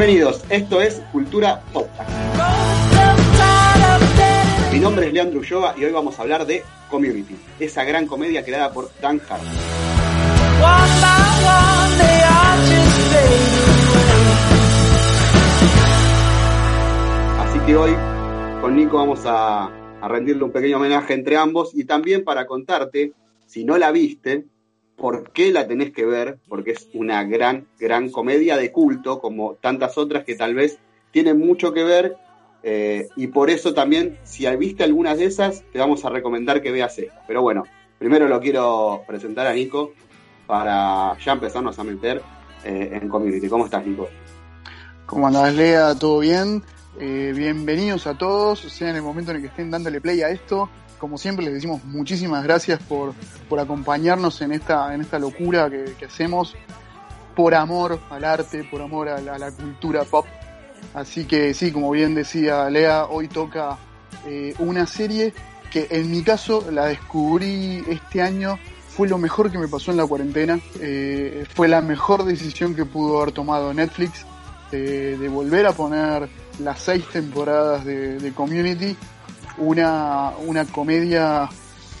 Bienvenidos, esto es Cultura Podcast. Mi nombre es Leandro Ulloa y hoy vamos a hablar de Community, esa gran comedia creada por Dan Harmon. Así que hoy con Nico vamos a, a rendirle un pequeño homenaje entre ambos y también para contarte, si no la viste, por qué la tenés que ver, porque es una gran, gran comedia de culto, como tantas otras que tal vez tienen mucho que ver, eh, y por eso también, si viste algunas de esas, te vamos a recomendar que veas esta. Pero bueno, primero lo quiero presentar a Nico para ya empezarnos a meter eh, en community. ¿Cómo estás, Nico? ¿Cómo andás, Lea? ¿Todo bien? Eh, bienvenidos a todos, sea en el momento en el que estén dándole play a esto como siempre les decimos muchísimas gracias por, acompañarnos en esta, en esta locura que, hacemos por amor al arte, por amor a la, cultura pop. Así que sí, como bien decía Lea, hoy toca eh, una serie que en mi caso la descubrí este año, fue lo mejor que me pasó en la cuarentena, eh, fue la mejor decisión que pudo haber tomado Netflix de, volver a poner las seis temporadas de Community una, una comedia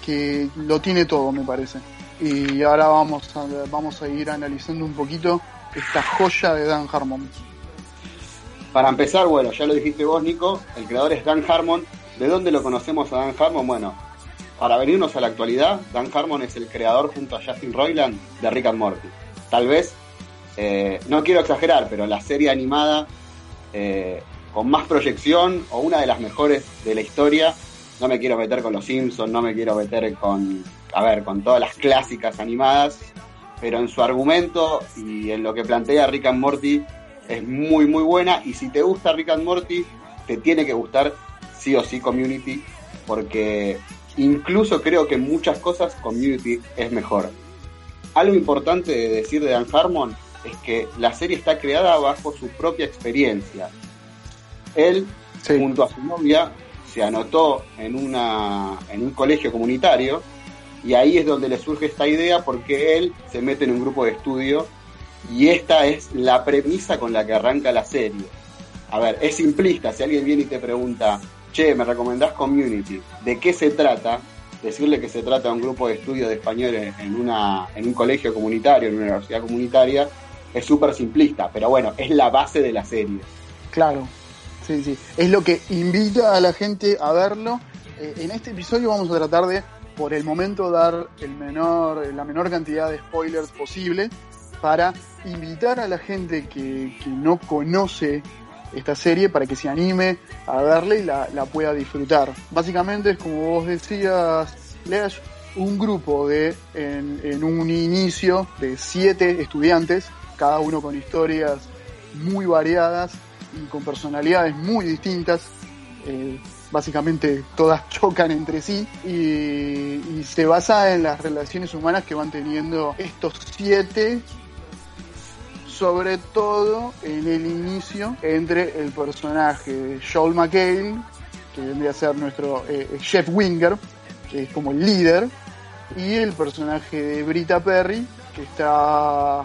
que lo tiene todo, me parece. Y ahora vamos a, vamos a ir analizando un poquito esta joya de Dan Harmon. Para empezar, bueno, ya lo dijiste vos, Nico, el creador es Dan Harmon. ¿De dónde lo conocemos a Dan Harmon? Bueno, para venirnos a la actualidad, Dan Harmon es el creador junto a Justin Roiland de Rick and Morty. Tal vez, eh, no quiero exagerar, pero la serie animada eh, con más proyección o una de las mejores de la historia. No me quiero meter con los Simpsons, no me quiero meter con, a ver, con todas las clásicas animadas, pero en su argumento y en lo que plantea Rick and Morty es muy muy buena y si te gusta Rick and Morty te tiene que gustar sí o sí Community porque incluso creo que en muchas cosas Community es mejor. Algo importante de decir de Dan Harmon es que la serie está creada bajo su propia experiencia él, junto a su novia, se anotó en, una, en un colegio comunitario y ahí es donde le surge esta idea porque él se mete en un grupo de estudio y esta es la premisa con la que arranca la serie. A ver, es simplista, si alguien viene y te pregunta, che, ¿me recomendás Community? ¿De qué se trata? Decirle que se trata de un grupo de estudio de español en, una, en un colegio comunitario, en una universidad comunitaria, es súper simplista, pero bueno, es la base de la serie. Claro, Sí, sí. Es lo que invita a la gente a verlo. Eh, en este episodio vamos a tratar de, por el momento, dar el menor, la menor cantidad de spoilers posible para invitar a la gente que, no conoce esta serie para que se anime a verla y la, pueda disfrutar. Básicamente es como vos decías, Leas, un grupo de, en un inicio de siete estudiantes, cada uno con historias muy variadas y con personalidades muy distintas. Eh, básicamente todas chocan entre sí y, se basa en las relaciones humanas que van teniendo estos siete, sobre todo en el inicio entre el personaje de Joel McHale, que vendría a ser nuestro eh, Chef Winger, que es como el líder, y el personaje de Brita Perry, que está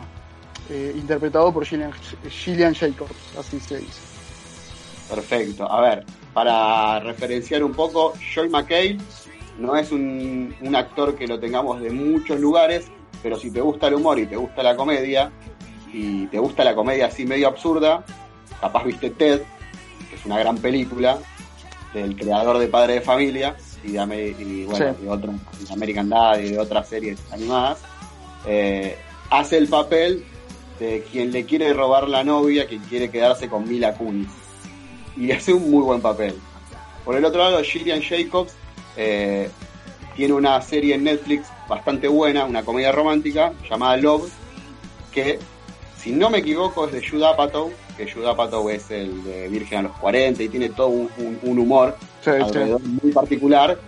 eh, interpretado por Gillian, Jacobs, así se dice. Perfecto. A ver, para referenciar un poco, Joy McKay no es un, actor que lo tengamos de muchos lugares, pero si te gusta el humor y te gusta la comedia, y te gusta la comedia así medio absurda, capaz viste Ted, que es una gran película del creador de Padre de Familia y de, y, bueno, American Dad y de otras series animadas, eh, hace el papel de quien le quiere robar la novia, quien quiere quedarse con Mila Kunis. Y hace un muy buen papel. Por el otro lado, Gillian Jacobs eh, tiene una serie en Netflix bastante buena, una comedia romántica llamada Love, que si no me equivoco es de Judah Apatow, que Judah Apatow es el de Virgen a los 40 y tiene todo un, humor muy particular,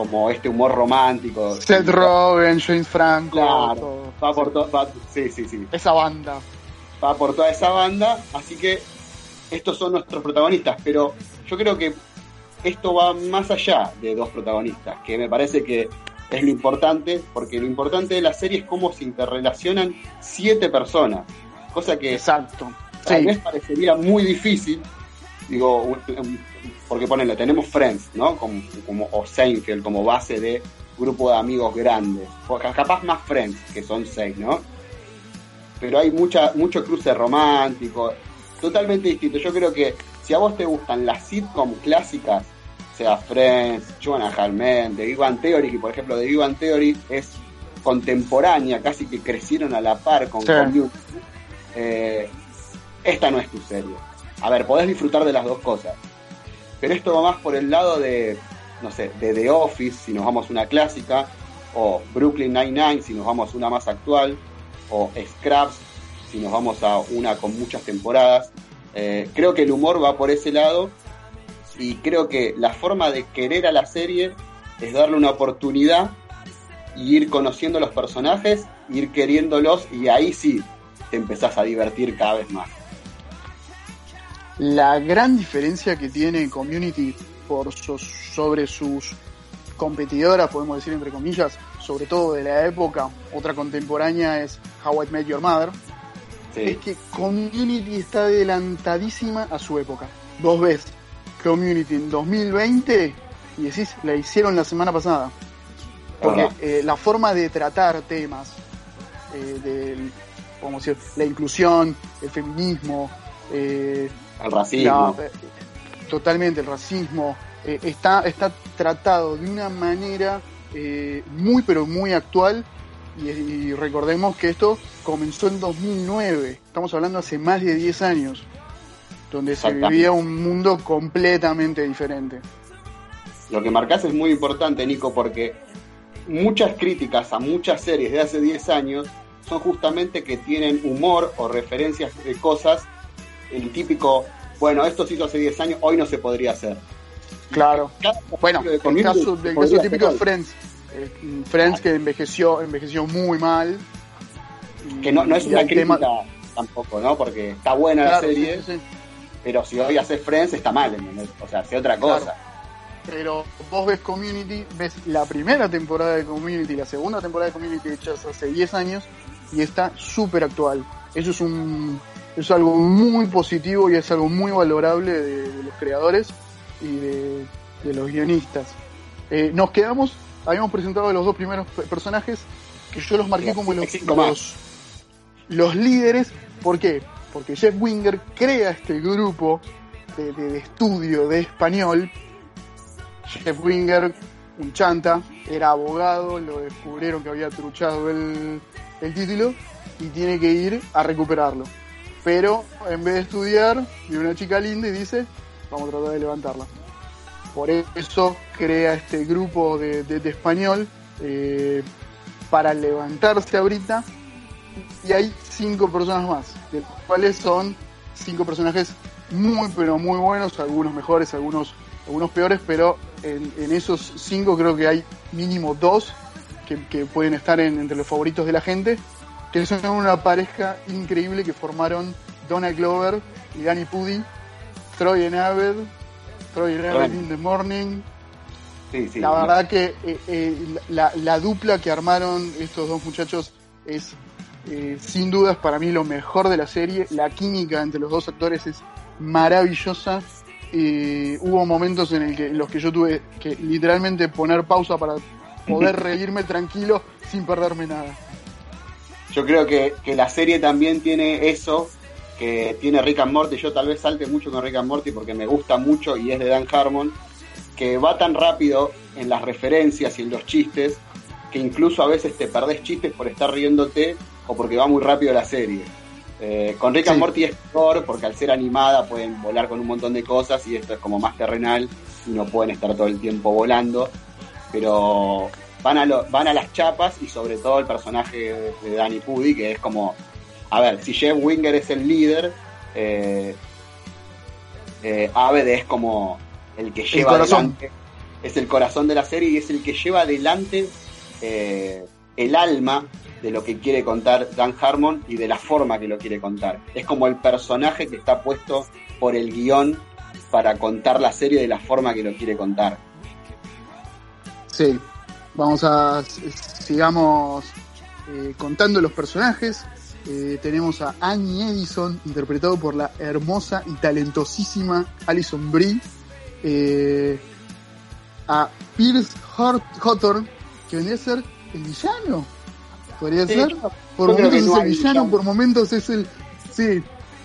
como este humor romántico. Seth Rogen, James Franco. Claro, va por todo. Sí, sí, sí. Esa banda. Va por toda esa banda, así que estos son nuestros protagonistas, pero yo creo que esto va más allá de dos protagonistas, que me parece que es lo importante, porque lo importante de la serie es cómo se interrelacionan siete personas, cosa que Exacto. tal vez parecería muy difícil, digo, porque ponele, tenemos Friends, ¿no? Como, como, o Seinfeld como base de grupo de amigos grandes, capaz más Friends, que son seis, ¿no? Pero hay mucha, mucho cruce romántico, totalmente distinto. Yo creo que si a vos te gustan las sitcom clásicas, sea Friends, Joanna Halmen, The Big Theory, que por ejemplo The Big Theory es contemporánea, casi que crecieron a la par con Community, eh, esta no es tu serie. A ver, podés disfrutar de las dos cosas, pero esto va más por el lado de, no sé, de The Office, si nos vamos a una clásica, o Brooklyn Nine-Nine, si nos vamos a una más actual, o Scraps, si nos vamos a una con muchas temporadas. Eh, creo que el humor va por ese lado y creo que la forma de querer a la serie es darle una oportunidad y ir conociendo los personajes, ir queriéndolos y ahí sí te empezás a divertir cada vez más. La gran diferencia que tiene Community por sobre sus competidoras, podemos decir entre comillas, sobre todo de la época, otra contemporánea es How I Met Your Mother, es que Community está adelantadísima a su época. Dos veces. Community en 2020 y decís, la hicieron la semana pasada. Porque eh, la forma de tratar temas, eh, de, decir, la inclusión, el feminismo, eh, el racismo. totalmente, el racismo, está, está tratado de una manera muy, pero muy actual. Y, recordemos que esto comenzó en 2009, estamos hablando hace más de 10 años donde se vivía un mundo completamente diferente. Lo que marcas es muy importante, Nico, porque muchas críticas a muchas series de hace 10 años son justamente que tienen humor o referencias de cosas, el típico, bueno, esto se hizo hace 10 años, hoy no se podría hacer. Claro. Bueno, el caso, el caso típico de Friends. Eh, Friends que envejeció, envejeció muy mal. Que no, no es una crítica tampoco, ¿no? Porque está buena la serie. Pero si hoy haces Friends está mal, O sea, hace otra cosa. Pero vos ves Community, ves la primera temporada de Community, la segunda temporada de Community hechas hace 10 años y está súper actual. Eso es un es algo muy positivo y es algo muy valorable de, los creadores y de, los guionistas. Eh, nos quedamos, habíamos presentado los dos primeros personajes que yo los marqué como los, los, los líderes. ¿Por qué? porque Jeff Winger crea este grupo de, estudio de español. Jeff Winger, un chanta, era abogado, lo descubrieron que había truchado el, título y tiene que ir a recuperarlo. Pero en vez de estudiar, vive una chica linda y dice, vamos a tratar de levantarla. Por eso crea este grupo de, español eh, para levantarse ahorita y hay cinco personas más, de los cuales son cinco personajes muy pero muy buenos, algunos mejores, algunos, algunos peores, pero en, esos cinco creo que hay mínimo dos que, pueden estar entre los favoritos de la gente, que son una pareja increíble que formaron Donna Glover y Danny Pudi, Troy and Abed, Troy and Abed in the Morning. la verdad que eh, eh, la, la dupla que armaron estos dos muchachos es eh, sin dudas para mí lo mejor de la serie. La química entre los dos actores es maravillosa. hubo momentos en, el que, los que yo tuve que literalmente poner pausa para poder reírme tranquilo sin perderme nada. Yo creo que, la serie también tiene eso que tiene Rick and Morty. Yo tal vez salte mucho con Rick and Morty porque me gusta mucho y es de Dan Harmon, que va tan rápido en las referencias y en los chistes que incluso a veces te perdés chistes por estar riéndote o porque va muy rápido la serie. Eh, con Rick and Morty es mejor porque al ser animada pueden volar con un montón de cosas y esto es como más terrenal y no pueden estar todo el tiempo volando. Pero van a, van a las chapas y sobre todo el personaje de, Danny Pudi que es como, a ver, si Jeff Winger es el líder, eh, eh Aved es como el que lleva adelante, es el corazón de la serie y es el que lleva adelante eh, el alma de lo que quiere contar Dan Harmon y de la forma que lo quiere contar. Es como el personaje que está puesto por el guion para contar la serie de la forma que lo quiere contar. Sí, vamos a sigamos eh, contando los personajes. eh, tenemos a Annie Edison, interpretado por la hermosa y talentosísima Alison Brie, eh, a Pierce Hawthorne, que vendría a ser el villano, podría ser, por momentos es el villano, por momentos es el, sí,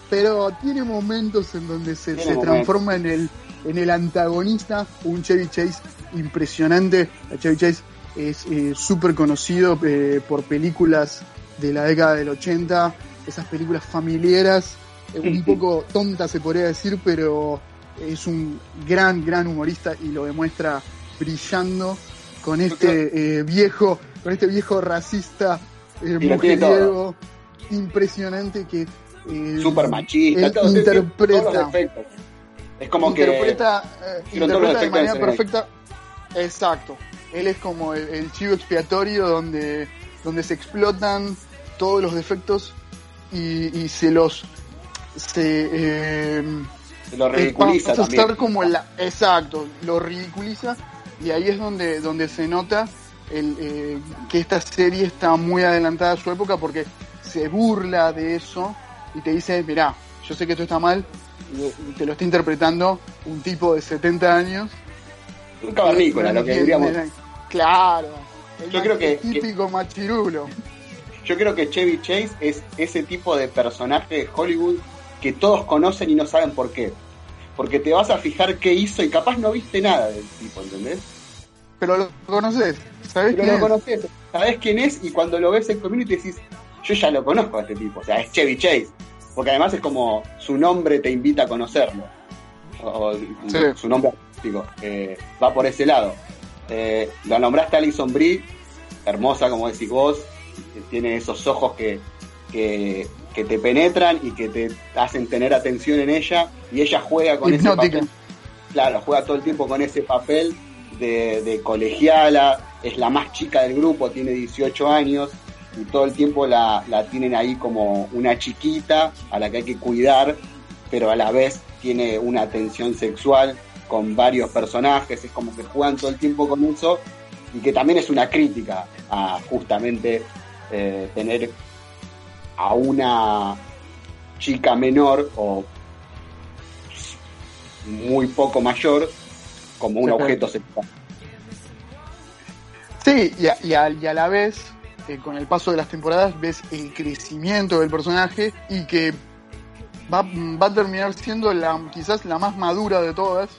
pero tiene momentos en donde se, se transforma en el, en el antagonista, un Chevy Chase impresionante, Chevy Chase es eh, súper conocido eh, por películas de la década del 80, esas películas familiares, eh, un poco tonta se podría decir, pero es un gran, gran humorista y lo demuestra brillando con este eh, viejo, con este viejo racista mujeriego impresionante que super machista, interpreta, es como interpreta, que interpreta de manera perfecta, exacto. Él es como el chivo expiatorio donde donde se explotan todos los defectos y, se los se, eh, lo ridiculiza estar como la exacto lo ridiculiza y ahí es donde donde se nota el, eh, que esta serie está muy adelantada a su época porque se burla de eso y te dice mira yo sé que esto está mal y te lo está interpretando un tipo de 70 años un cavernícola lo que diríamos claro yo creo que. Típico machirulo. Yo creo que Chevy Chase es ese tipo de personaje de Hollywood que todos conocen y no saben por qué. Porque te vas a fijar qué hizo y capaz no viste nada del tipo, ¿entendés? Pero lo conoces, ¿sabes quién lo conoces, sabes quién es y cuando lo ves en community decís, yo ya lo conozco a este tipo, o sea, es Chevy Chase. Porque además es como su nombre te invita a conocerlo. O, su nombre Eh, va por ese lado. Eh, la nombraste Alison Brie, hermosa como decís vos, tiene esos ojos que, que, te penetran y que te hacen tener atención en ella y ella juega con ese papel. Claro, juega todo el tiempo con ese papel de, colegiala, es la más chica del grupo, tiene 18 años y todo el tiempo la, la tienen ahí como una chiquita a la que hay que cuidar, pero a la vez tiene una atención sexual con varios personajes, es como que juegan todo el tiempo con eso y que también es una crítica a justamente eh, tener a una chica menor o muy poco mayor como un objeto sexual. Sí, y a, la vez, eh, con el paso de las temporadas, ves el crecimiento del personaje y que va, va a terminar siendo la, quizás la más madura de todas,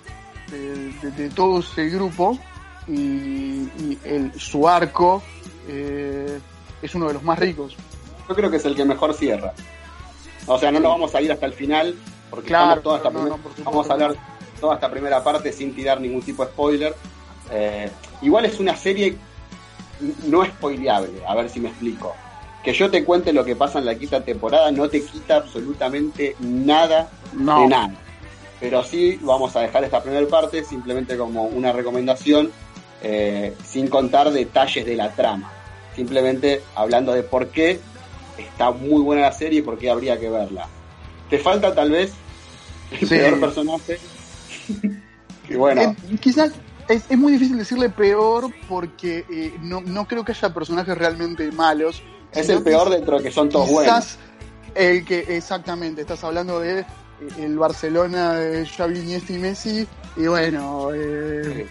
de, todo ese grupo y, el, su arco eh, es uno de los más ricos. Yo creo que es el que mejor cierra. O sea, no nos vamos a ir hasta el final porque claro, toda esta vamos a hablar toda esta primera parte sin tirar ningún tipo de spoiler. Eh, igual es una serie no spoileable, a ver si me explico. Que yo te cuente lo que pasa en la quinta temporada no te quita absolutamente nada de nada pero sí vamos a dejar esta primera parte simplemente como una recomendación, eh, sin contar detalles de la trama, simplemente hablando de por qué está muy buena la serie y por qué habría que verla. Te falta tal vez el peor personaje. que bueno. Eh, quizás es, muy difícil decirle peor porque eh, no, no creo que haya personajes realmente malos. Es el peor dentro de que son todos buenos. El que, exactamente, estás hablando de el Barcelona de Xavi, Iniesta y Messi, y bueno, eh,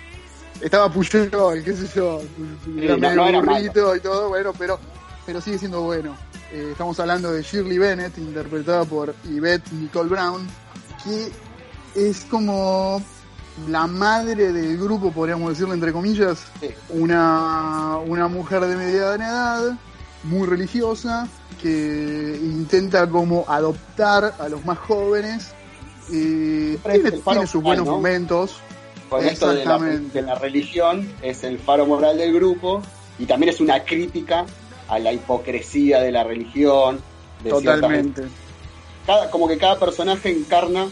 estaba Puyol, qué sé yo, era medio y todo, bueno, pero, pero sigue siendo bueno. Eh, estamos hablando de Shirley Bennett, interpretada por Yvette Nicole Brown, que es como la madre del grupo, podríamos decirlo entre comillas, una, una mujer de mediana edad, muy religiosa, que intenta como adoptar a los más jóvenes y tiene, sus buenos momentos. Con esto de la, religión es el faro moral del grupo y también es una crítica a la hipocresía de la religión. Totalmente. Cada, como que cada personaje encarna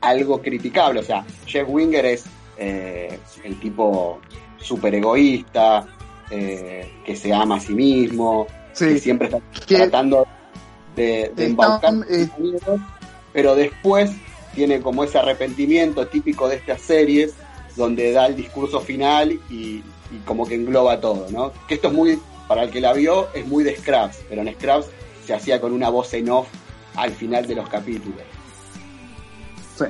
algo criticable. O sea, Jeff Winger es eh, el tipo súper egoísta, eh, que se ama a sí mismo, que siempre está tratando de, de embaucar eh, pero después tiene como ese arrepentimiento típico de estas series, donde da el discurso final y, como que engloba todo, ¿no? Que esto es muy, para el que la vio, es muy de Scraps, pero en Scraps se hacía con una voz en off al final de los capítulos. Sí.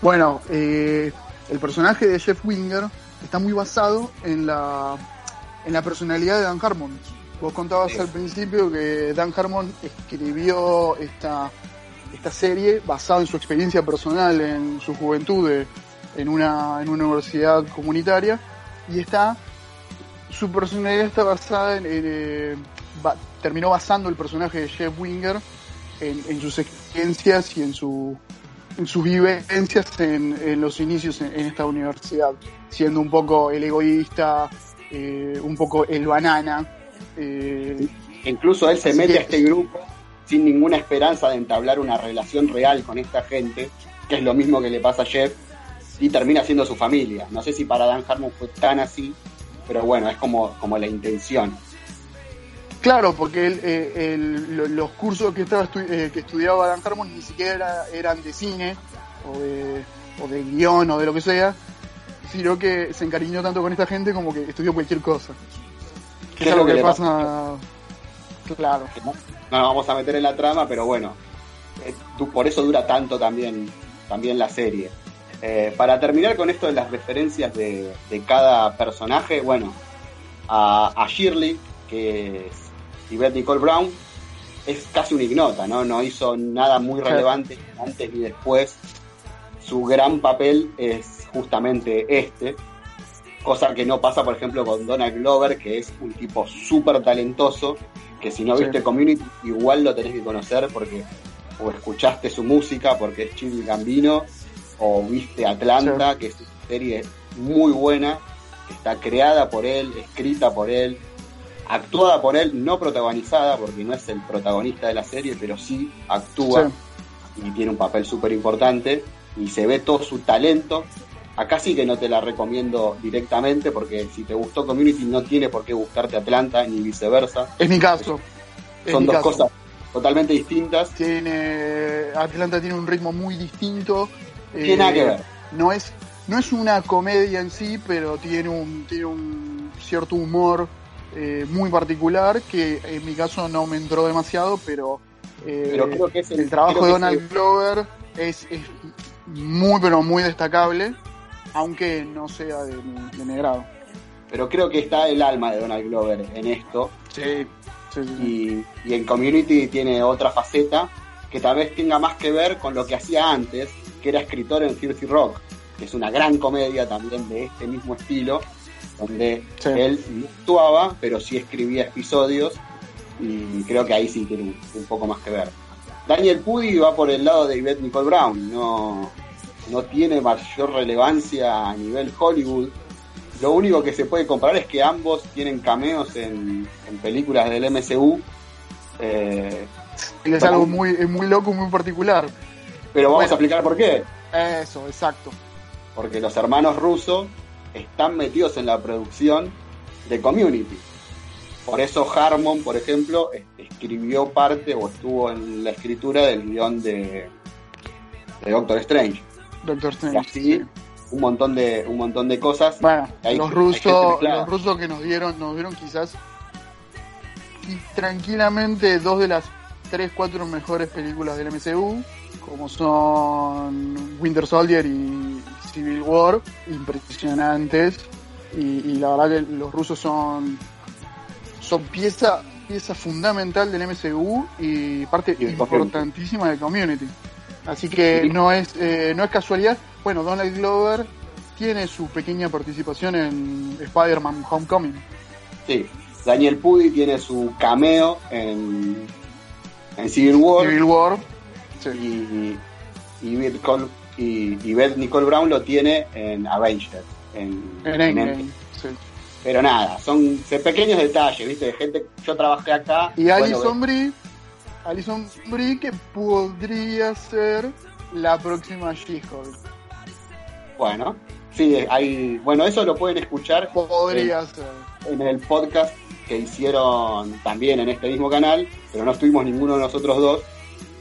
Bueno, eh, el personaje de Jeff Winger está muy basado en la, en la personalidad de Dan Harmon. Vos contabas al principio que Dan Harmon escribió esta, esta serie basada en su experiencia personal en su juventud en, una, en una universidad comunitaria y está su personalidad está basada en, eh, terminó basando el personaje de Jeff Winger en, sus experiencias y en, su, en sus vivencias en, los inicios en, esta universidad, siendo un poco el egoísta, eh, un poco el banana. Eh, Incluso él se mete a este grupo sin ninguna esperanza de entablar una relación real con esta gente, que es lo mismo que le pasa a Jeff, y termina siendo su familia. No sé si para Dan Harmon fue tan así, pero bueno, es como, como la intención. Claro, porque eh, los cursos que estaba eh, que estudiaba Dan Harmon ni siquiera eran de cine o de, o de guion o de lo que sea, sino que se encariñó tanto con esta gente como que estudió cualquier cosa. ¿Qué es lo que, le pasa? Claro. No nos vamos a meter en la trama, pero bueno, eh, por eso dura tanto también, también la serie. para terminar con esto de las referencias de, cada personaje, bueno, a, a Shirley, que es y Beth Nicole Brown es casi una ignota, ¿no? No hizo nada muy relevante antes ni después. Su gran papel es justamente este, cosa que no pasa, por ejemplo, con Donald Glover, que es un tipo súper talentoso, que si no viste Community, igual lo tenés que conocer porque o escuchaste su música porque es Chili Gambino, o viste Atlanta, que es una serie muy buena, que está creada por él, escrita por él, actuada por él, no protagonizada, porque no es el protagonista de la serie, pero sí actúa y tiene un papel súper importante y se ve todo su talento. Acá sí que no te la recomiendo directamente porque si te gustó Community no tiene por qué gustarte Atlanta ni viceversa. Es mi caso. Son dos cosas totalmente distintas. Tiene Atlanta tiene un ritmo muy distinto. Tiene nada que eh, ver. No es no es una comedia en sí, pero tiene un tiene un cierto humor eh, muy particular que en mi caso no me entró demasiado, pero, eh, creo que el, trabajo de Donald Glover es, muy, pero muy destacable, aunque no sea de, mi grado. Pero creo que está el alma de Donald Glover en esto. Sí, y, y en Community tiene otra faceta que tal vez tenga más que ver con lo que hacía antes, que era escritor en Filthy Rock, que es una gran comedia también de este mismo estilo, donde él no actuaba, pero sí escribía episodios y creo que ahí sí tiene un, poco más que ver. Daniel Pudi va por el lado de Yvette Nicole Brown, no, no tiene mayor relevancia a nivel Hollywood. Lo único que se puede comparar es que ambos tienen cameos en, películas del MCU. Eh, es algo muy, muy loco, muy particular. Pero vamos a explicar por qué. Eso, exacto. Porque los hermanos rusos están metidos en la producción de Community. Por eso Harmon, por ejemplo, escribió parte o estuvo en la escritura del guion de, de Doctor Strange. Doctor Strange. así, un montón de un montón de cosas. Bueno, los rusos, los rusos que nos dieron, nos dieron quizás tranquilamente dos de las tres, cuatro mejores películas del MCU, como son Winter Soldier y Civil War impresionantes y, la verdad que los rusos son son pieza pieza fundamental del MCU y parte importantísima del community así que no es eh, no es casualidad. Bueno Donald Glover tiene su pequeña participación en Spider-Man Homecoming. Sí. Daniel Pudi tiene su cameo en, en Civil War. Civil War y, y Bill y, Beth Nicole Brown lo tiene en Avengers. En, en, Pero nada, son pequeños detalles, ¿viste? De gente, yo trabajé acá. Y Alison Brie, Alison Brie que podría ser la próxima She-Hulk. Bueno, sí, hay, bueno, eso lo pueden escuchar. Podría en, ser. En el podcast que hicieron también en este mismo canal, pero no estuvimos ninguno de nosotros dos,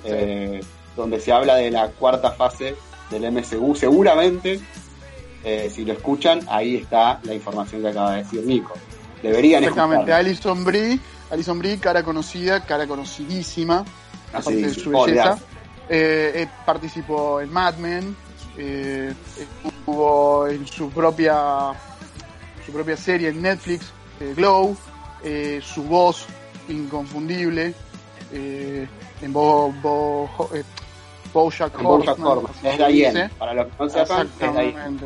eh, donde se habla de la cuarta fase del MCU. Seguramente, eh, si lo escuchan, ahí está la información que acaba de decir Nico. Deberían Exactamente, Alison Brie Alison Brie, cara conocida, cara conocidísima, Ah, aparte sí, de su belleza. Eh, eh, participó en Mad Men, eh, estuvo en su propia su propia serie en Netflix, eh, Glow, su voz inconfundible en Bo, Bo, Bojack Horseman, Horseman. Es. Diane. Para los que no sepan, es. Exactamente.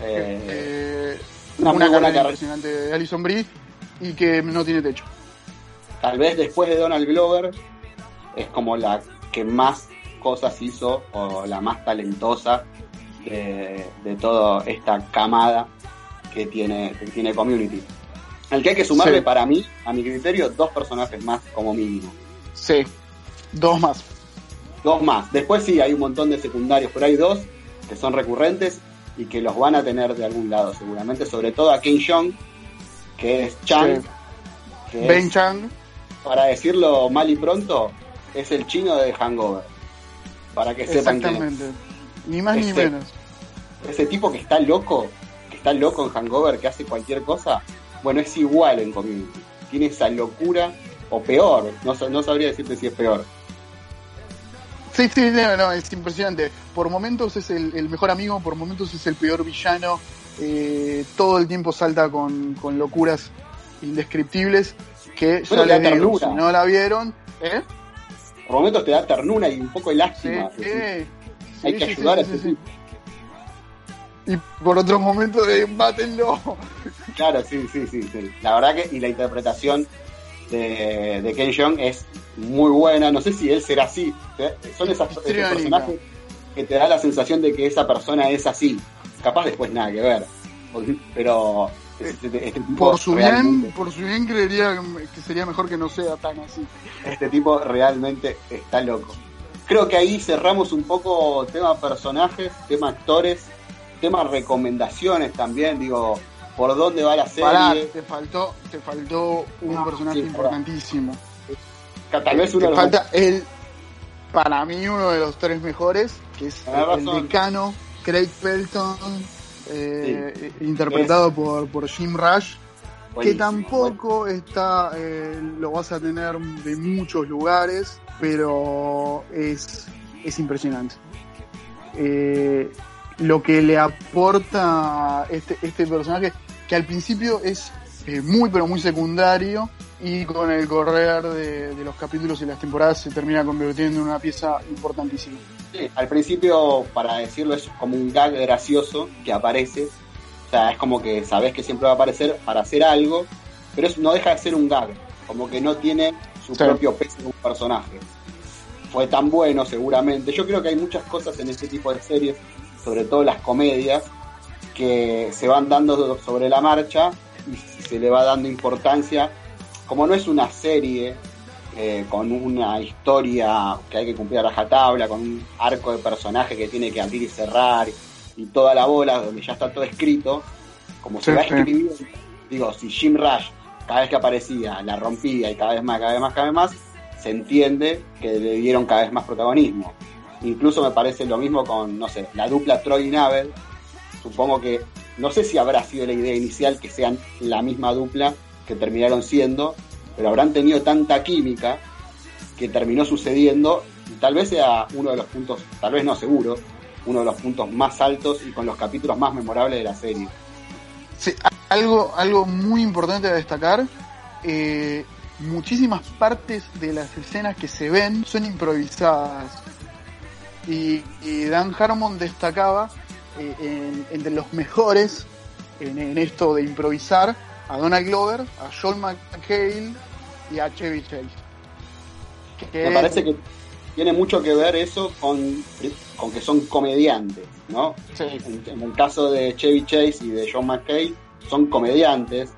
Eh, una una, buena carrera. impresionante de Alison Brie y que no tiene techo. Tal vez después de Donald Glover es como la que más cosas hizo o la más talentosa de, de toda esta camada que tiene, que tiene Community. Al que hay que sumarle Sí. para mí, a mi criterio, dos personajes más como mínimo. Sí, dos más. Dos más. Después sí, hay un montón de secundarios, pero hay dos que son recurrentes y que los van a tener de algún lado seguramente, sobre todo a Ken Jeong, que es Chang, Sí. que es- Ben Chang, para decirlo mal y pronto, es el chino de Hangover. Para que sepan que exactamente. Ni más ni menos. ese tipo que está loco, que está loco en Hangover, que hace cualquier cosa, bueno, es igual en Community. Tiene esa locura, o peor, no, no sabría decirte si es peor. Sí, sí, no, no, es impresionante. Por momentos es el, el mejor amigo, por momentos es el peor villano. Eh, todo el tiempo salta con, con locuras indescriptibles que Bueno, les digo, si no la vieron, ¿eh? Por momentos te da ternura y un poco de Sí, lástima. sí, Hay que sí, ayudar a ese sí. tipo. Y por otros momentos de mátenlo. Claro, sí, sí, sí, sí. La verdad que, y la interpretación de, de Ken Jeong es muy buena. No sé si él será así. Son esas, esos personajes que te da la sensación de que esa persona es así. Capaz después nada que ver. Pero este, este tipo Por su bien, por su bien creería que sería mejor que no sea tan así. este tipo realmente está loco. Creo que ahí cerramos un poco tema personajes, tema actores, tema recomendaciones también, digo, por dónde va la Pará, serie. te faltó, te faltó un No, personaje sí, pará. importantísimo. Tal vez uno Te de los falta el, para mí uno de los tres mejores, que es el decano Craig Pelton, eh, interpretado por, por Jim Rush, que tampoco está, eh, lo vas a tener de muchos lugares, pero es, es impresionante. Eh, lo que le aporta este, este personaje, que al principio es muy pero muy secundario y con el correr de, de los capítulos y las temporadas se termina convirtiendo en una pieza importantísima. Sí, al principio, para decirlo, es como un gag gracioso que aparece. O sea, es como que sabes que siempre va a aparecer para hacer algo, pero es- no deja de ser un gag. Como que no tiene su Sí. propio peso un personaje. Fue tan bueno, seguramente. Yo creo que hay muchas cosas en este tipo de series, sobre todo las comedias, que se van dando sobre la marcha y se le va dando importancia. Como no es una serie eh, con una historia que hay que cumplir a rajatabla, con un arco de personaje que tiene que abrir y cerrar y toda la bola, donde ya está todo escrito, como se va sí. escribiendo, digo, si Jim Rush cada vez que aparecía la rompía y cada vez más, cada vez más, cada vez más, se entiende que le dieron cada vez más protagonismo. Incluso me parece lo mismo con, no sé, la dupla Troy y Nabel. Supongo que, no sé si habrá sido la idea inicial que sean la misma dupla que terminaron siendo, pero habrán tenido tanta química que terminó sucediendo y tal vez sea uno de los puntos, tal vez no seguro, uno de los puntos más altos y con los capítulos más memorables de la serie. Sí, algo, algo muy importante a destacar, eh, muchísimas partes de las escenas que se ven son improvisadas. Y, Dan Harmon destacaba eh, en- entre los mejores en esto de improvisar a Donald Glover, a Joel McHale y a Chevy Chase. Que- Me parece que tiene mucho que ver eso con, con que son comediantes, ¿no? sí, En, en el caso de Chevy Chase y de John McKay, son comediantes.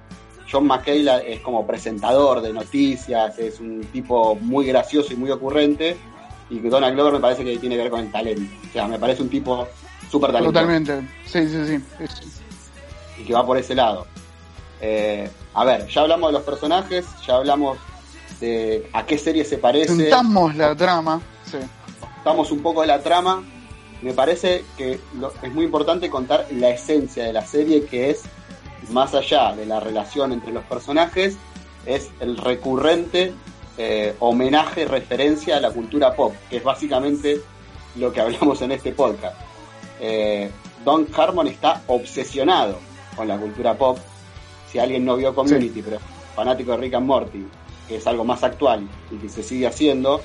John McKay la- es como presentador de noticias, es un tipo muy gracioso y muy ocurrente. Y Donald Glover me parece que tiene que ver con el talento. O sea, me parece un tipo súper talentoso totalmente. Sí, sí, sí. Y que va por ese lado. Eh, a ver, ya hablamos de los personajes, ya hablamos de a qué serie se parece. Sentamos la trama. Sí. contamos un poco de la trama. Me parece que lo- es muy importante contar la esencia de la serie, que es más allá de la relación entre los personajes, es el recurrente eh, homenaje, referencia a la cultura pop, que es básicamente lo que hablamos en este podcast. Eh, Don Harmon está obsesionado con la cultura pop. Si alguien no vio Community, pero fanático de Rick and Morty, que es algo más actual y que se sigue haciendo,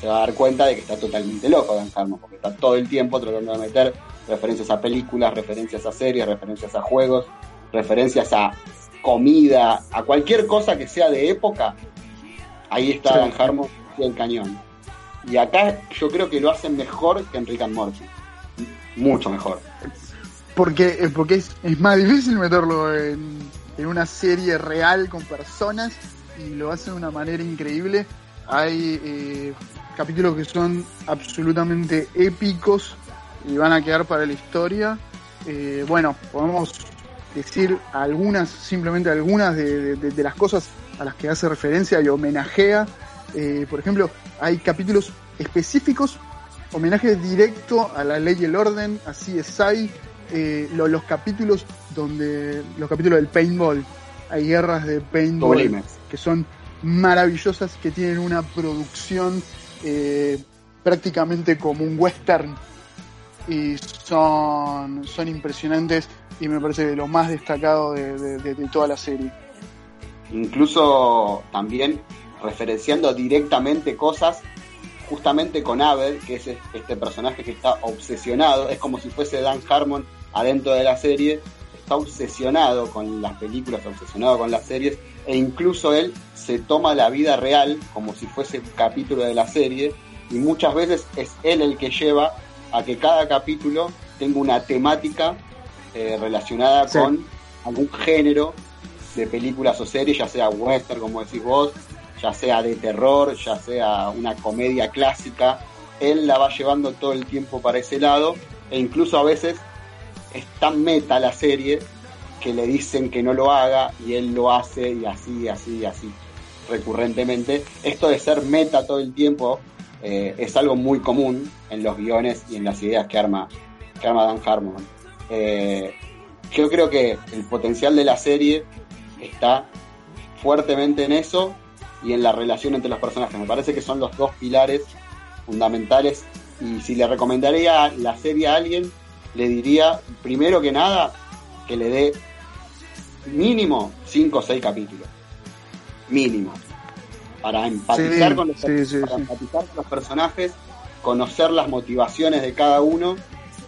se va a dar cuenta de que está totalmente loco Dan Harmon, porque está todo el tiempo tratando de meter referencias a películas, referencias a series, referencias a juegos, referencias a comida, a cualquier cosa que sea de época, ahí está Dan Harmon y el cañón. Y acá yo creo que lo hacen mejor que en Rick and Morty. Mucho mejor. Porque, eh, porque es, es más difícil meterlo en, en una serie real con personas y lo hacen de una manera increíble. Hay eh, capítulos que son absolutamente épicos y van a quedar para la historia. Eh, bueno, podemos decir algunas, simplemente algunas de, de, las cosas a las que hace referencia y homenajea. Eh, por ejemplo, hay capítulos específicos, homenaje directo a la ley y el orden, es hay. Eh, lo, los capítulos donde los capítulos del paintball hay guerras de paintball que son maravillosas que tienen una producción eh, prácticamente como un western y son, son impresionantes y me parece de lo más destacado de, toda la serie. Incluso también referenciando directamente cosas justamente con Abel, que es este personaje que está obsesionado, es como si fuese Dan Harmon adentro de la serie, está obsesionado con las películas, obsesionado con las series, e incluso él se toma la vida real como si fuese un capítulo de la serie, y muchas veces es él el que lleva a que cada capítulo tenga una temática eh, relacionada con algún género de películas o series, ya sea western, como decís vos, ya sea de terror, ya sea una comedia clásica, él la va llevando todo el tiempo para ese lado, e incluso a veces es tan meta la serie que le dicen que no lo haga y él lo hace y así, así, así, recurrentemente. Esto de ser meta todo el tiempo eh, es algo muy común en los guiones y en las ideas que arma, que arma Dan Harmon. Eh, yo creo que el potencial de la serie está fuertemente en eso y en la relación entre los personajes. Me parece que son los dos pilares fundamentales y si le recomendaría la serie a alguien, le diría, primero que nada, que le dé mínimo 5 o 6 capítulos. Mínimo. Para empatizar, con los, empatizar con los personajes, conocer las motivaciones de cada uno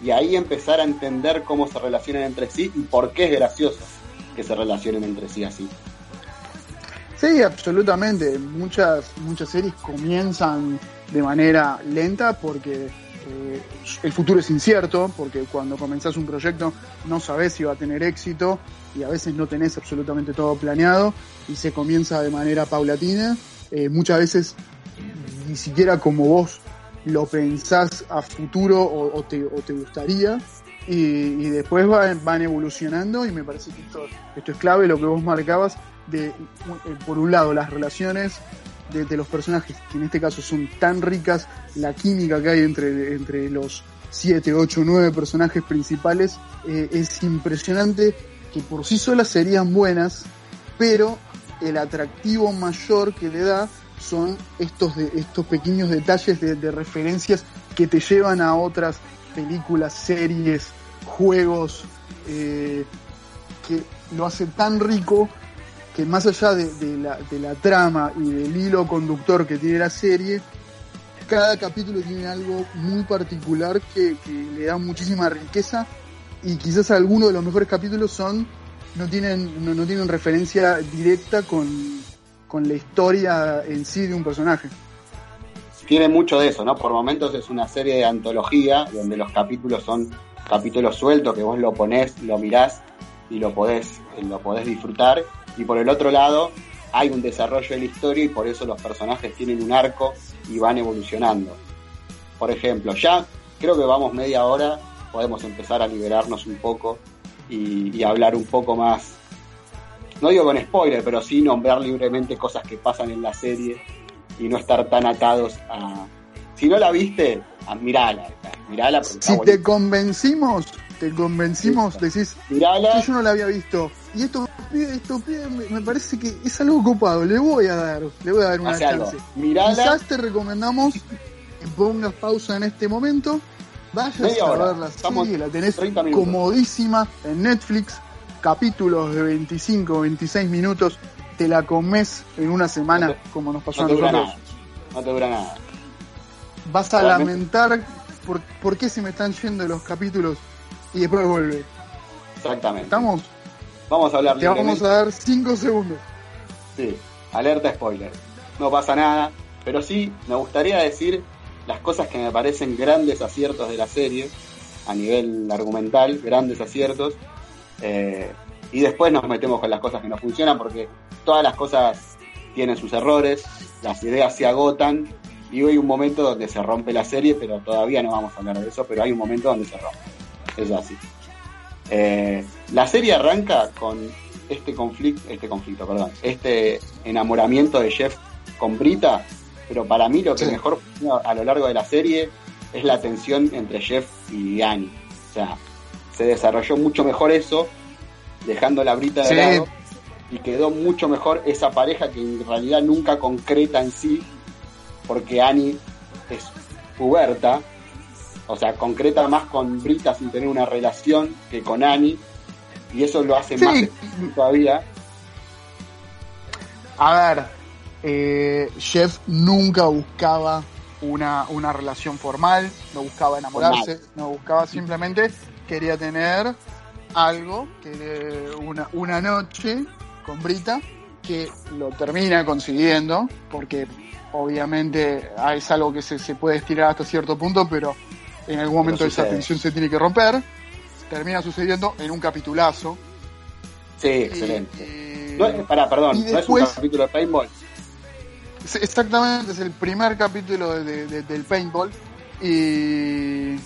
y ahí empezar a entender cómo se relacionan entre sí y por qué es gracioso que se relacionen entre sí así. Sí, absolutamente. Muchas, muchas series comienzan de manera lenta porque eh, el futuro es incierto, porque cuando comenzás un proyecto no sabes si va a tener éxito y a veces no tenés absolutamente todo planeado y se comienza de manera paulatina. Eh, muchas veces ni siquiera como vos lo pensás a futuro o, te, gustaría y, después van, evolucionando y me parece que esto, esto es clave, lo que vos marcabas, de, eh, por un lado, las relaciones de, los personajes, que en este caso son tan ricas, la química que hay entre, entre los 7, 8, 9 personajes principales, eh, es impresionante que por sí solas serían buenas, pero el atractivo mayor que le da son estos, de, estos pequeños detalles de, referencias que te llevan a otras películas, series, juegos, eh, que lo hace tan rico que más allá de, la, trama y del hilo conductor que tiene la serie, cada capítulo tiene algo muy particular que, le da muchísima riqueza y quizás algunos de los mejores capítulos son no tienen no, tienen referencia directa con, con la historia en sí de un personaje. Tiene mucho de eso, ¿no? Por momentos es una serie de antología donde los capítulos son capítulos sueltos que vos lo ponés, lo mirás y lo podés, lo podés disfrutar y por el otro lado hay un desarrollo de la historia y por eso los personajes tienen un arco y van evolucionando. Por ejemplo, ya creo que vamos media hora, podemos empezar a liberarnos un poco y, hablar un poco más, no digo con spoiler, pero sí nombrar libremente cosas que pasan en la serie y no estar tan atados a... Si no la viste, a mirala, mirala. Si te convencimos, te convencimos, decís, mirala. yo no la había visto. Y esto estos pibes me, parece que es algo copado. Le voy a dar, le voy a dar una chance. Quizás te recomendamos que pongas pausa en este momento. Vayas a ver la serie, la tenés comodísima en Netflix. Capítulos de 25, 26 minutos. Te la comes en una semana, como nos pasó a nosotros. No te dura nada. Vas a lamentar por, por qué se me están yendo los capítulos y después vuelve. Exactamente. ¿Estamos? Vamos a hablar Te vamos a dar 5 segundos. Sí, alerta spoiler. No pasa nada, pero sí me gustaría decir las cosas que me parecen grandes aciertos de la serie, a nivel argumental, grandes aciertos. Eh, y después nos metemos con las cosas que no funcionan, porque todas las cosas tienen sus errores, las ideas se agotan, y hay un momento donde se rompe la serie, pero todavía no vamos a hablar de eso, pero hay un momento donde se rompe. Es así. Eh, la serie arranca con este conflicto, este conflicto, perdón, este enamoramiento de Jeff con Brita, pero para mí lo que mejor a lo largo de la serie es la tensión entre Jeff y Annie. O sea, se desarrolló mucho mejor eso, dejando la Brita de lado, y quedó mucho mejor esa pareja que en realidad nunca concreta en sí, porque Annie es puberta, o sea, concreta más con Brita sin tener una relación que con Annie. Y eso lo hace más todavía. A ver, eh, Jeff nunca buscaba una, una relación formal, no buscaba enamorarse, no buscaba simplemente, quería tener algo, que una, una noche con Brita, que lo termina consiguiendo, porque obviamente es algo que se, se puede estirar hasta cierto punto, pero en algún momento esa tensión se tiene que romper, termina sucediendo en un capitulazo. Sí, excelente. no, pará, perdón, no es un capítulo de paintball. Exactamente, es el primer capítulo del paintball y, y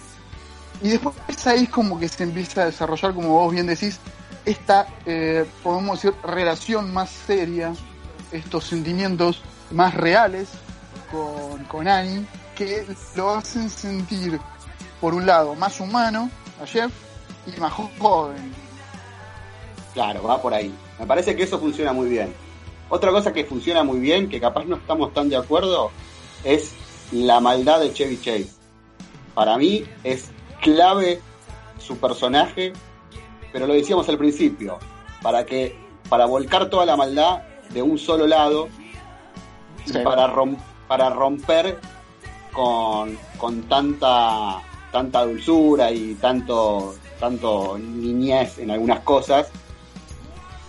después ahí es como que se empieza a desarrollar, como vos bien decís, esta, eh, podemos decir, relación más seria, estos sentimientos más reales con, con Annie, que lo hacen sentir por un lado, más humano a Jeff y más joven. Claro, va por ahí. Me parece que eso funciona muy bien. Otra cosa que funciona muy bien, que capaz no estamos tan de acuerdo, es la maldad de Chevy Chase. Para mí es clave su personaje, pero lo decíamos al principio, para que para volcar toda la maldad de un solo lado para, para romper con, con tanta tanta dulzura y tanto, tanto niñez en algunas cosas,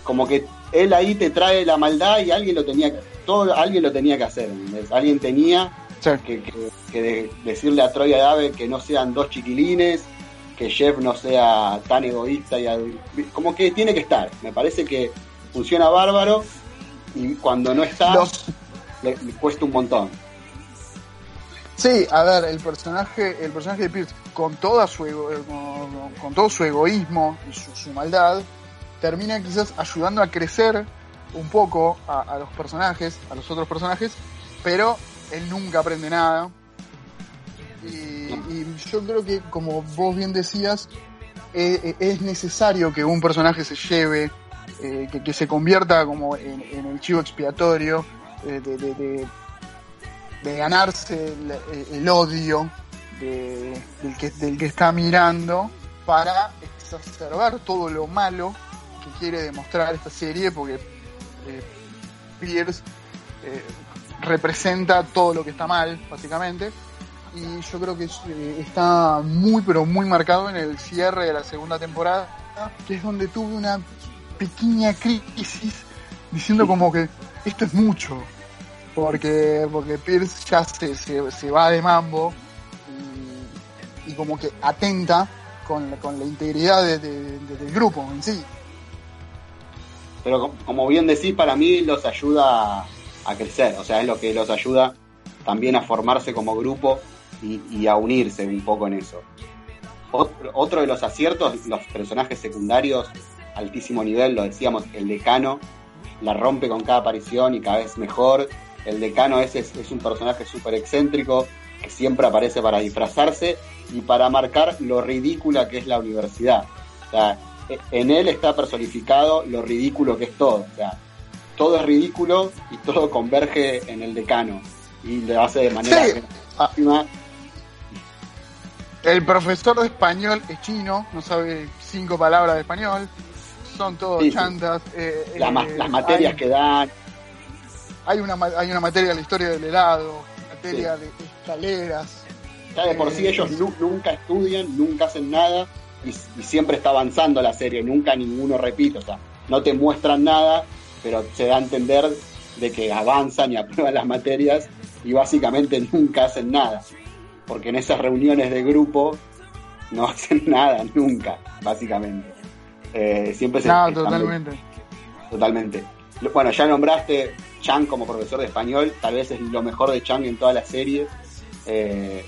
como que él ahí te trae la maldad y alguien lo tenía, todo, alguien lo tenía que hacer, Alguien tenía que, decirle a Troy Dave que no sean dos chiquilines, que Jeff no sea tan egoísta y como que tiene que estar. Me parece que funciona bárbaro y cuando no está le cuesta un montón. Sí, a ver, el personaje, el personaje de Pierce, con toda su con, todo su egoísmo y su, maldad, termina quizás ayudando a crecer un poco a, los personajes, a los otros personajes, pero él nunca aprende nada. Y, yo creo que, como vos bien decías, eh, eh, es necesario que un personaje se lleve, eh, que, se convierta como en, el chivo expiatorio de de ganarse el, odio del, que, del que está mirando para exacerbar todo lo malo que quiere demostrar esta serie, porque eh, Pierce eh, representa todo lo que está mal, básicamente. Y yo creo que eh, está muy, pero muy marcado en el cierre de la segunda temporada, que es donde tuve una pequeña crisis diciendo como que esto es mucho, porque, porque Pierce ya se, se, va de mambo y, como que atenta con, con la integridad del grupo en sí. Pero como bien decís, para mí los ayuda a crecer, o sea, es lo que los ayuda también a formarse como grupo y, a unirse un poco en eso. Otro, de los aciertos, los personajes secundarios, altísimo nivel, lo decíamos, el decano, la rompe con cada aparición y cada vez mejor el decano ese es, un personaje súper excéntrico que siempre aparece para disfrazarse y para marcar lo ridícula que es la universidad. O sea, e, en él está personificado lo ridículo que es todo. O sea, todo es ridículo y todo converge en el decano. Y lo hace de manera Sí. El profesor de español es chino, no sabe cinco palabras de español, son todos Sí, sí. chantas. eh, La ma- eh, las materias hay, que dan. Hay una hay una materia de la historia del helado, materia de escaleras. Ya de por sí Eh, ellos nu- nunca estudian, nunca hacen nada y, y siempre está avanzando la serie, nunca ninguno repite, o sea, no te muestran nada, pero se da a entender de que avanzan y aprueban las materias y básicamente nunca hacen nada, porque en esas reuniones de grupo no hacen nada, nunca, básicamente. Eh, siempre se No, totalmente. Totalmente. Bueno, ya nombraste Chang como profesor de español, tal vez es lo mejor de Chang en toda la serie. Eh,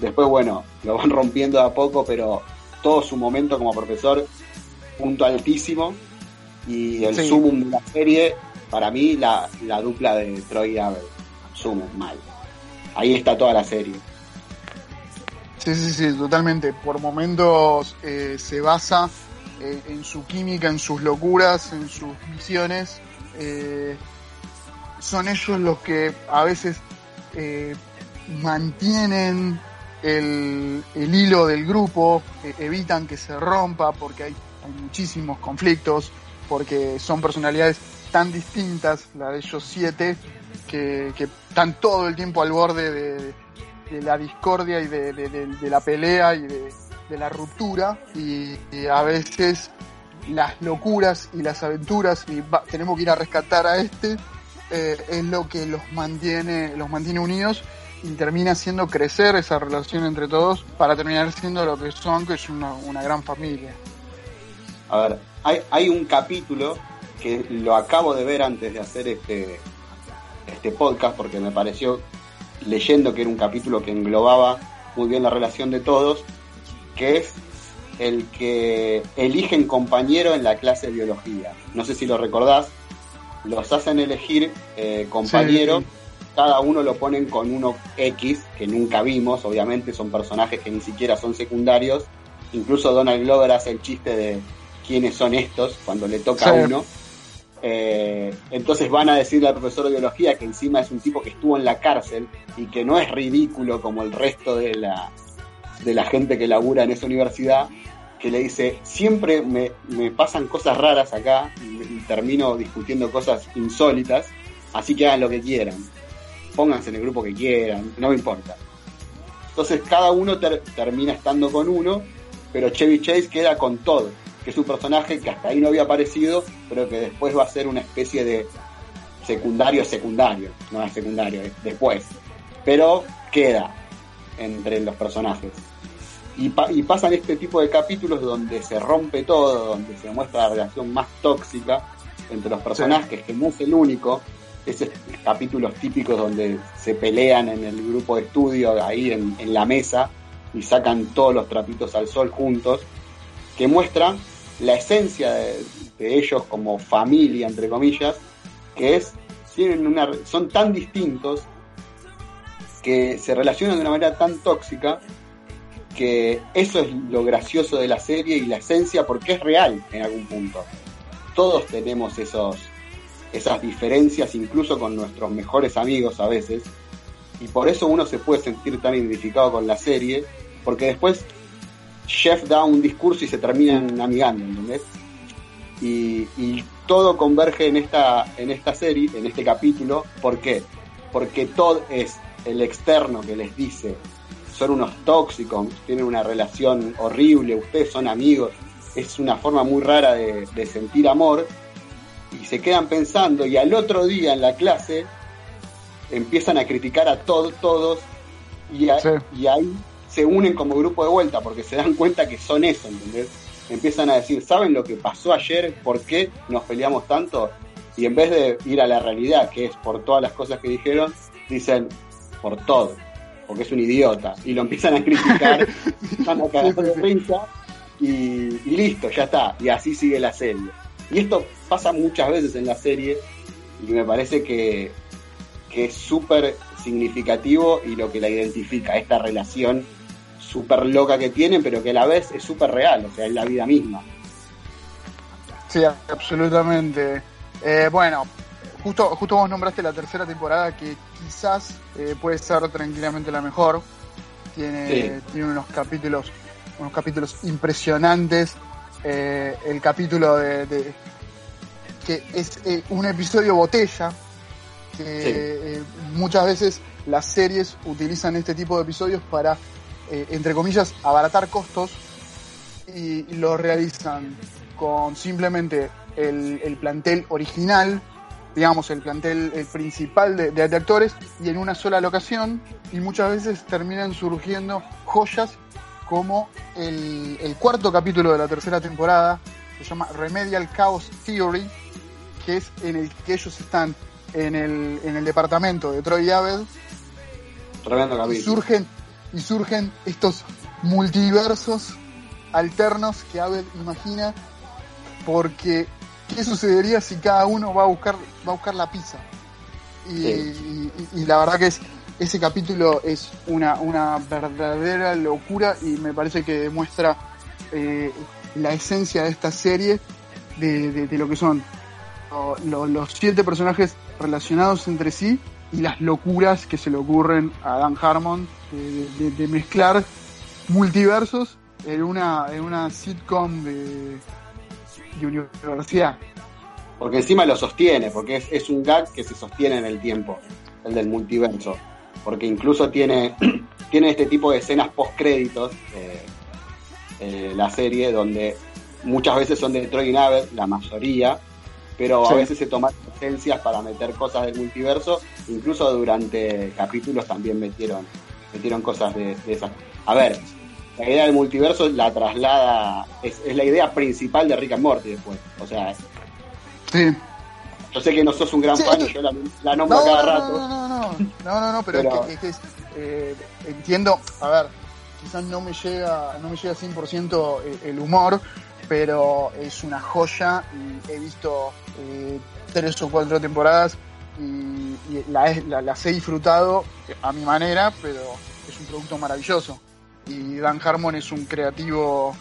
después, bueno, lo van rompiendo de a poco, pero todo su momento como profesor, punto altísimo. Y el Sí. sumum de la serie, para mí, la, la dupla de Troy y Abel. Sumum, mal. Ahí está toda la serie. Sí, sí, sí, totalmente. Por momentos eh, se basa eh, en su química, en sus locuras, en sus misiones. Eh, son ellos los que a veces eh, mantienen el, el hilo del grupo, eh, evitan que se rompa porque hay, hay muchísimos conflictos, porque son personalidades tan distintas, la de ellos siete, que, que están todo el tiempo al borde de, la discordia y de, de- la pelea y de, la ruptura y, a veces las locuras y las aventuras y tenemos que ir a rescatar a este eh, es lo que los mantiene los mantiene unidos y termina haciendo crecer esa relación entre todos para terminar siendo lo que son que es una, una gran familia A ver, hay, hay un capítulo que lo acabo de ver antes de hacer este, este podcast porque me pareció, leyendo que era un capítulo que englobaba muy bien la relación de todos, que es el que eligen compañero en la clase de biología. No sé si lo recordás, los hacen elegir eh, compañero, Sí, cada uno lo ponen con uno X, que nunca vimos, obviamente son personajes que ni siquiera son secundarios. Incluso Donald Glover hace el chiste de quiénes son estos cuando le toca Sí. a uno. Eh, entonces van a decirle al profesor de biología que encima es un tipo que estuvo en la cárcel y que no es ridículo como el resto de la, de la gente que labura en esa universidad, que le dice, siempre me, me pasan cosas raras acá y, termino discutiendo cosas insólitas, así que hagan lo que quieran, pónganse en el grupo que quieran, no me importa. Entonces cada uno ter- termina estando con uno, pero Chevy Chase queda con todo, que es un personaje que hasta ahí no había aparecido, pero que después va a ser una especie de secundario secundario, no es secundario, es después. Pero queda entre los personajes. Y, pa- y pasan este tipo de capítulos donde se rompe todo, donde se muestra la relación más tóxica entre los personajes, que no es el único. Esos capítulos típicos donde se pelean en el grupo de estudio, ahí en, en la mesa, y sacan todos los trapitos al sol juntos, que muestra la esencia de, de ellos como familia, entre comillas, que es, tienen una, son tan distintos que se relacionan de una manera tan tóxica que eso es lo gracioso de la serie y la esencia porque es real en algún punto. Todos tenemos esos, esas diferencias incluso con nuestros mejores amigos a veces y por eso uno se puede sentir tan identificado con la serie porque después Jeff da un discurso y se terminan amigando, ¿entendés? Y, y todo converge en esta, en esta serie, en este capítulo, ¿por qué? Porque Todd es el externo que les dice, son unos tóxicos, tienen una relación horrible, ustedes son amigos, es una forma muy rara de, de sentir amor, y se quedan pensando, y al otro día en la clase empiezan a criticar a Todd todos, y, a- Sí. y ahí se unen como grupo de vuelta, porque se dan cuenta que son eso, ¿entendés? Empiezan a decir, ¿saben lo que pasó ayer? ¿Por qué nos peleamos tanto? Y en vez de ir a la realidad, que es por todas las cosas que dijeron, dicen, por todo, porque es un idiota. Y lo empiezan a criticar, van a cagar de risa, y, y listo, ya está. Y así sigue la serie. Y esto pasa muchas veces en la serie, y me parece que, que es súper significativo y lo que la identifica, esta relación súper loca que tienen, pero que a la vez es súper real, o sea, es la vida misma. Sí, absolutamente. Eh, bueno, justo, justo vos nombraste la tercera temporada que quizás eh, puede ser tranquilamente la mejor. Tiene, tiene unos capítulos, unos capítulos impresionantes. Eh, el capítulo de, que es un episodio botella, que muchas veces las series utilizan este tipo de episodios para, entre comillas, abaratar costos y lo realizan con simplemente el, plantel original, digamos, el plantel principal de, actores y en una sola locación y muchas veces terminan surgiendo joyas como el, cuarto capítulo de la tercera temporada, que se llama Remedial Chaos Theory, que es en el que ellos están en el, en el departamento de Troy Abed y surgen, y surgen estos multiversos alternos que Abel imagina porque ¿qué sucedería si cada uno va a buscar, va a buscar la pizza? Y, la verdad que es, ese capítulo es una, una verdadera locura y me parece que demuestra eh, la esencia de esta serie de, lo que son los siete personajes relacionados entre sí y las locuras que se le ocurren a Dan Harmon de, mezclar multiversos en una, en una sitcom de, universidad. Porque encima lo sostiene, porque es, un gag que se sostiene en el tiempo, el del multiverso. Porque incluso tiene, tiene este tipo de escenas post créditos, eh, eh, la serie, donde muchas veces son de Troy Navet, la mayoría, pero a veces se toman licencias para meter cosas del multiverso, incluso durante capítulos también metieron, metieron cosas de, de esas. A ver, la idea del multiverso la traslada, es, la idea principal de Rick and Morty después. O sea, sí. yo sé que no sos un gran fan y yo la, nombro cada rato. No, no, no, no, no, no, pero, es que, eh, entiendo, a ver, quizás no me llega, no me llega 100% el, humor, pero es una joya y he visto eh, tres o cuatro temporadas y, la, la, las he disfrutado a mi manera, pero es un producto maravilloso y Dan Harmon es un creativo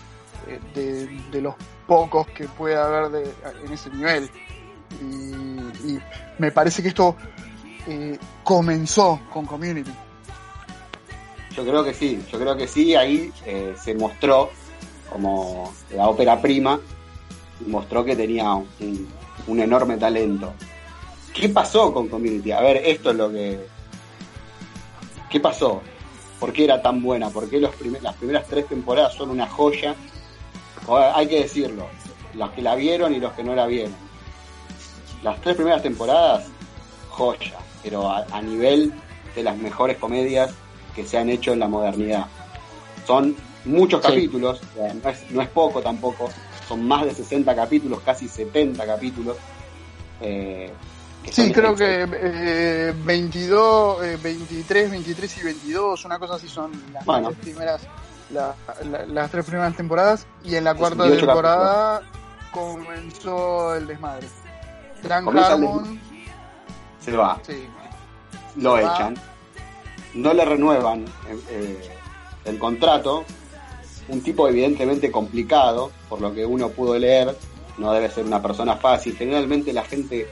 eh, de, los pocos que puede haber en ese nivel. Y, me parece que esto eh, comenzó con Community. Yo creo que sí, yo creo que sí, ahí eh, se mostró como la ópera prima, mostró que tenía un, un enorme talento. ¿Qué pasó con Community? A ver, esto es lo que... ¿Qué pasó? Por qué era tan buena, por qué los las primeras tres temporadas son una joya. hay que decirlo, los que la vieron y los que no la vieron. Las tres primeras temporadas, joya, pero a, nivel de las mejores comedias que se han hecho en la modernidad. Son muchos capítulos, no es, no es poco tampoco, son más de 60 capítulos, casi 70 capítulos. Eh, Sí, creo que eh, 22, 23, 23 y 22, una cosa así son las tres primeras las tres primeras temporadas y en la cuarta temporada comenzó el desmadre. Gran Harmon se va. Lo echan. No le renuevan eh, eh, el contrato. Un tipo evidentemente complicado, por lo que uno pudo leer. No debe ser una persona fácil. Generalmente la gente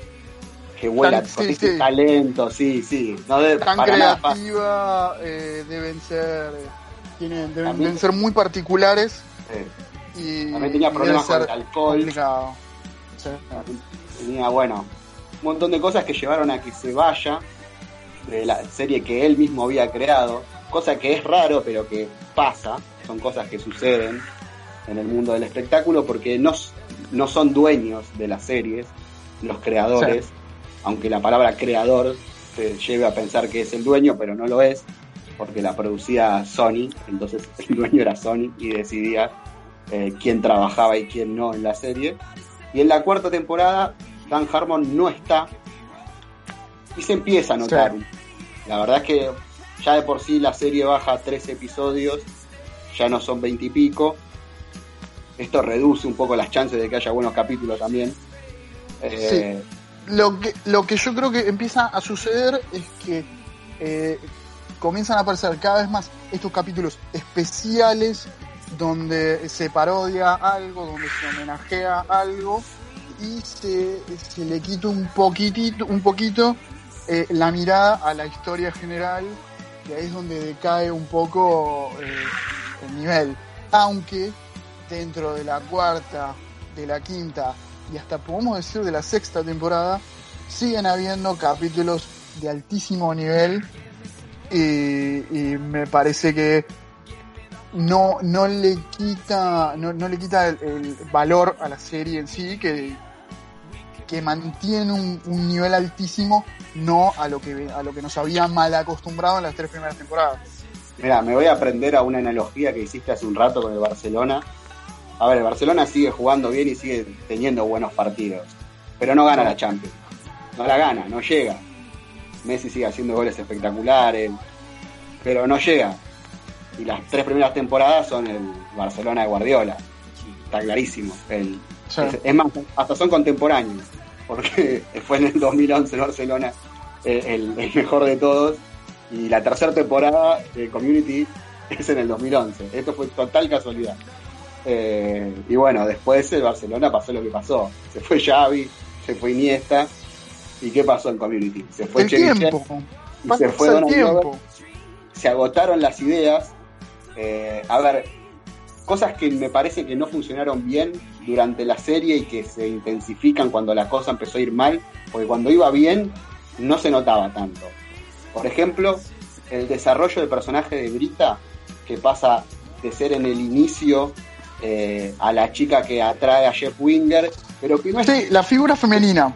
que vuela con talento, sí, sí. No Tan creativa, eh, deben ser, tienen, deben, ser muy particulares. Y, También tenía problemas con el alcohol. Tenía, bueno, un montón de cosas que llevaron a que se vaya de la serie que él mismo había creado, cosa que es raro, pero que pasa, son cosas que suceden en el mundo del espectáculo porque no, no son dueños de las series, los creadores aunque la palabra creador te lleve a pensar que es el dueño, pero no lo es, porque la producía Sony, entonces el dueño era Sony y decidía eh, quién trabajaba y quién no en la serie. Y en la cuarta temporada, Dan Harmon no está y se empieza a notar. La verdad es que ya de por sí la serie baja tres episodios, ya no son veintipico. Esto reduce un poco las chances de que haya buenos capítulos también. Eh, lo que, lo que yo creo que empieza a suceder es que eh, comienzan a aparecer cada vez más estos capítulos especiales donde se parodia algo, donde se homenajea algo y se, se le quita un poquitito, un poquito eh, la mirada a la historia general y ahí es donde decae un poco eh, el nivel. Aunque dentro de la cuarta, de la quinta y hasta podemos decir de la sexta temporada, siguen habiendo capítulos de altísimo nivel y, me parece que no, no le quita, no, le quita el, valor a la serie en sí, que, que mantiene un, un, nivel altísimo, no a lo que a lo que nos había mal acostumbrado en las tres primeras temporadas. Mira, me voy a aprender a una analogía que hiciste hace un rato con el Barcelona. A ver, el Barcelona sigue jugando bien y sigue teniendo buenos partidos, pero no gana la Champions. No la gana, no llega. Messi sigue haciendo goles espectaculares, pero no llega. Y las tres primeras temporadas son el Barcelona de Guardiola. Está clarísimo. El, es, más, hasta son contemporáneos, porque fue en el 2011 Barcelona eh, el, mejor de todos. Y la tercera temporada de Community es en el 2011. Esto fue total casualidad. Eh, y bueno, después el Barcelona pasó lo que pasó. Se fue Xavi, se fue Iniesta ¿Y qué pasó en Community? Se fue tiempo. se fue tiempo. se agotaron las ideas. Eh, a ver, cosas que me parece que no funcionaron bien durante la serie y que se intensifican cuando la cosa empezó a ir mal, porque cuando iba bien no se notaba tanto. Por ejemplo, el desarrollo del personaje de Brita, que pasa de ser en el inicio eh, a la chica que atrae a Jeff Winger, pero que no es... Sí, la figura femenina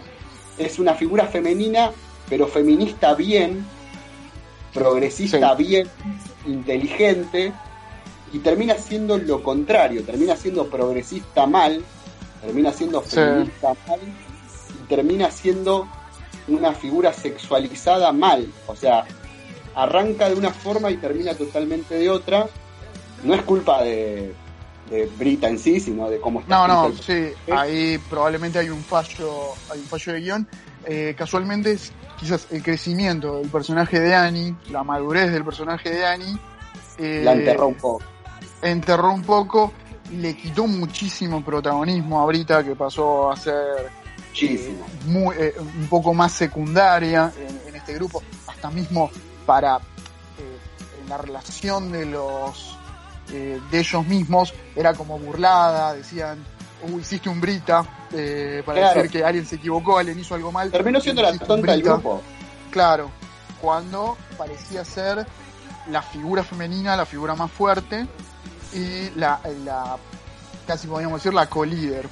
es una figura femenina, pero feminista bien, progresista bien, inteligente, y termina siendo lo contrario, termina siendo progresista mal, termina siendo feminista mal, y termina siendo una figura sexualizada mal. O sea, arranca de una forma y termina totalmente de otra. No es culpa de, de Brita en sí, sino de cómo está. No, no, sí, ahí probablemente hay un fallo, hay un fallo de guion. Eh, casualmente es quizás el crecimiento del personaje de Annie, la madurez del personaje de Annie. Eh, la enterró un poco. Enterró un poco, le quitó muchísimo protagonismo a Brita, que pasó a ser muchísimo. Eh, muy, un poco más secundaria en, este grupo, hasta mismo para la relación de los eh, de ellos mismos era como burlada, decían, uh, hiciste un Brita, eh, para decir que alguien se equivocó, alguien hizo algo mal. Terminó siendo la tonta del grupo. Claro, cuando parecía ser la figura femenina, la figura más fuerte y la, la casi podríamos decir la co-líder.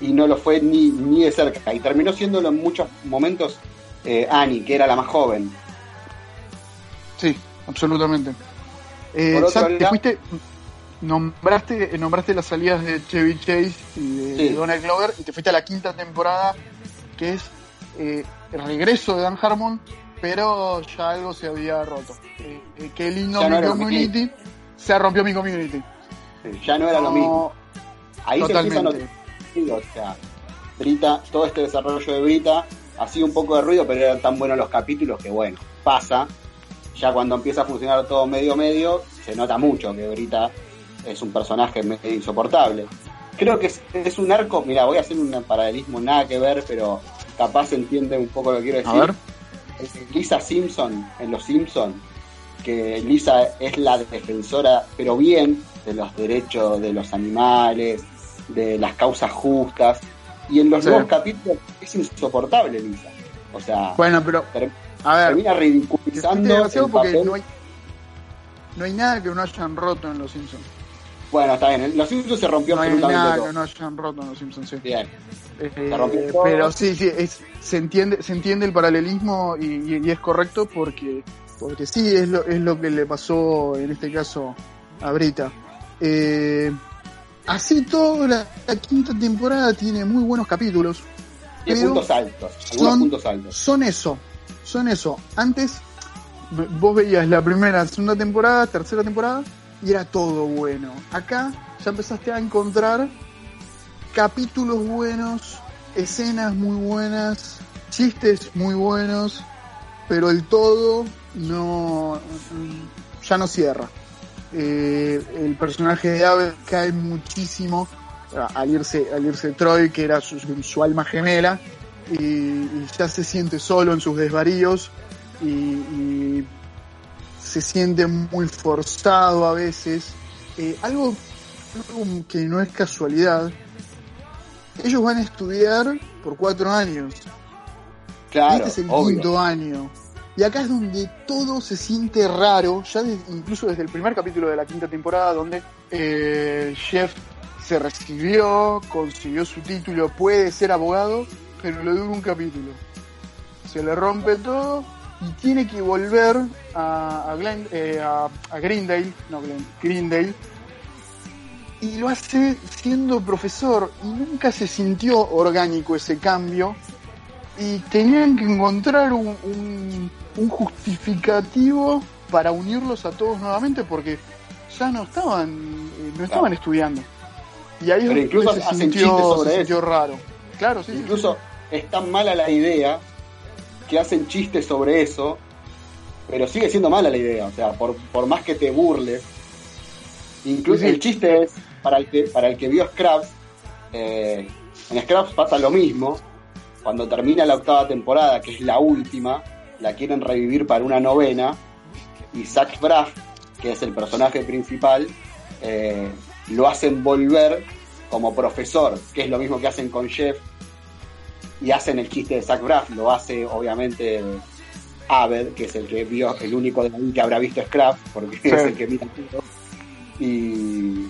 Y no lo fue ni, ni de cerca. Y terminó siendo en muchos momentos eh, Annie, que era la más joven. Sí, absolutamente. Eh, te fuiste, nombraste, nombraste las salidas de Chevy Chase y de, Donald Glover y te fuiste a la quinta temporada, que es eh, el regreso de Dan Harmon, pero ya algo se había roto. Eh, eh qué lindo mi community, se rompió mi community. ya no era lo mismo. Ahí totalmente. se o sea, Brita, todo este desarrollo de Brita hacía un poco de ruido, pero eran tan buenos los capítulos que bueno, pasa ya cuando empieza a funcionar todo medio medio, se nota mucho que Brita es un personaje medio insoportable. Creo que es, un arco, mira, voy a hacer un paralelismo nada que ver, pero capaz entiende un poco lo que quiero decir. Lisa Simpson en Los Simpson, que Lisa es la defensora, pero bien, de los derechos de los animales, de las causas justas, y en los nuevos capítulos es insoportable Lisa. O sea, bueno, pero a ver, termina ridiculizando. porque no hay, no hay nada que no hayan roto en Los Simpsons. Bueno, está bien. Los Simpsons se rompió no absolutamente hay nada que no hayan roto en Los Simpsons, sí. Bien. Eh, pero sí, sí, es, se entiende, se entiende el paralelismo y, y, es correcto porque, porque sí es lo, es lo que le pasó en este caso a Brita. Eh, así todo la, quinta temporada tiene muy buenos capítulos. Tiene puntos altos, algunos puntos altos. Son eso, son eso. Antes vos veías la primera, segunda temporada, tercera temporada y era todo bueno. Acá ya empezaste a encontrar capítulos buenos, escenas muy buenas, chistes muy buenos, pero el todo no ya no cierra. Eh, el personaje de Abel cae muchísimo al irse, al irse Troy, que era su, alma gemela, y, ya se siente solo en sus desvaríos y, se siente muy forzado a veces. Eh, algo, que no es casualidad, ellos van a estudiar por cuatro años. Claro, este es el quinto año. Y acá es donde todo se siente raro, ya incluso desde el primer capítulo de la quinta temporada, donde eh, Jeff se recibió, consiguió su título, puede ser abogado, pero le dura un capítulo. Se le rompe todo y tiene que volver a, a, eh, a, Greendale, no Glen, Greendale, y lo hace siendo profesor y nunca se sintió orgánico ese cambio y tenían que encontrar un, un justificativo para unirlos a todos nuevamente porque ya no estaban eh, no estaban estudiando. Y ahí Pero incluso se sintió, sobre se sintió raro. Claro sí incluso es tan mala la idea que hacen chistes sobre eso pero sigue siendo mala la idea o sea por, por más que te burles incluso el chiste es para el que para el que vio Scraps eh, en Scraps pasa lo mismo cuando termina la octava temporada que es la última la quieren revivir para una novena y Zach Braff, que es el personaje principal, eh, lo hacen volver como profesor, que es lo mismo que hacen con Jeff, y hacen el chiste de Zach Braff, lo hace obviamente Abed, que es el que vio, el único de que habrá visto Scraps, porque es el que mira todo. Y,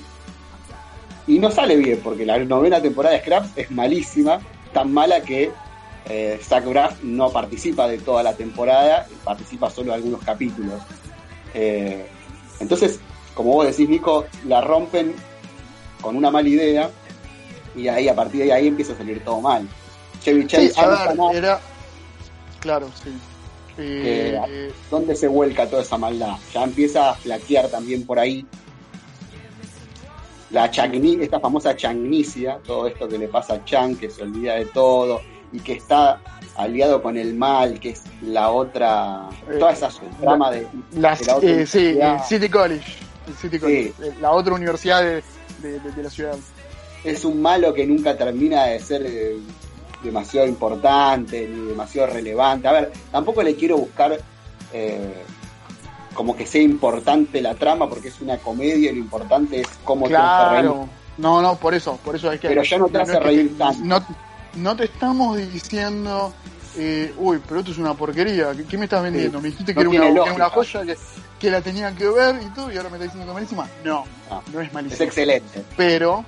y no sale bien, porque la novena temporada de Scraps es malísima, tan mala que eh, Zach Braff no participa de toda la temporada, participa solo de algunos capítulos. Eh, entonces, como vos decís, Nico, la rompen con una mala idea y ahí a partir de ahí empieza a salir todo mal. Chevy Chase era... Claro, sí. Eh, ¿Dónde se vuelca toda esa maldad? Ya empieza a flaquear también por ahí. La chagni, esta famosa chagnicia, todo esto que le pasa a Chang, que se olvida de todo, y que está aliado con el mal, que es la otra, toda esa trama de, la, eh, sí, City College, City College la otra universidad de, la ciudad. Es un malo que nunca termina de ser eh, demasiado importante ni demasiado relevante. A ver, tampoco le quiero buscar eh, como que sea importante la trama porque es una comedia y lo importante es cómo claro. te hace reír. No, no, por eso, por eso es que. Pero ya no te hace reír tanto no te estamos diciendo, eh, uy, pero esto es una porquería, ¿qué, me estás vendiendo? Me dijiste que era una, joya que, la tenía que ver y todo, y ahora me estás diciendo que es malísima. No, ah, no, es malísima. Es excelente. Pero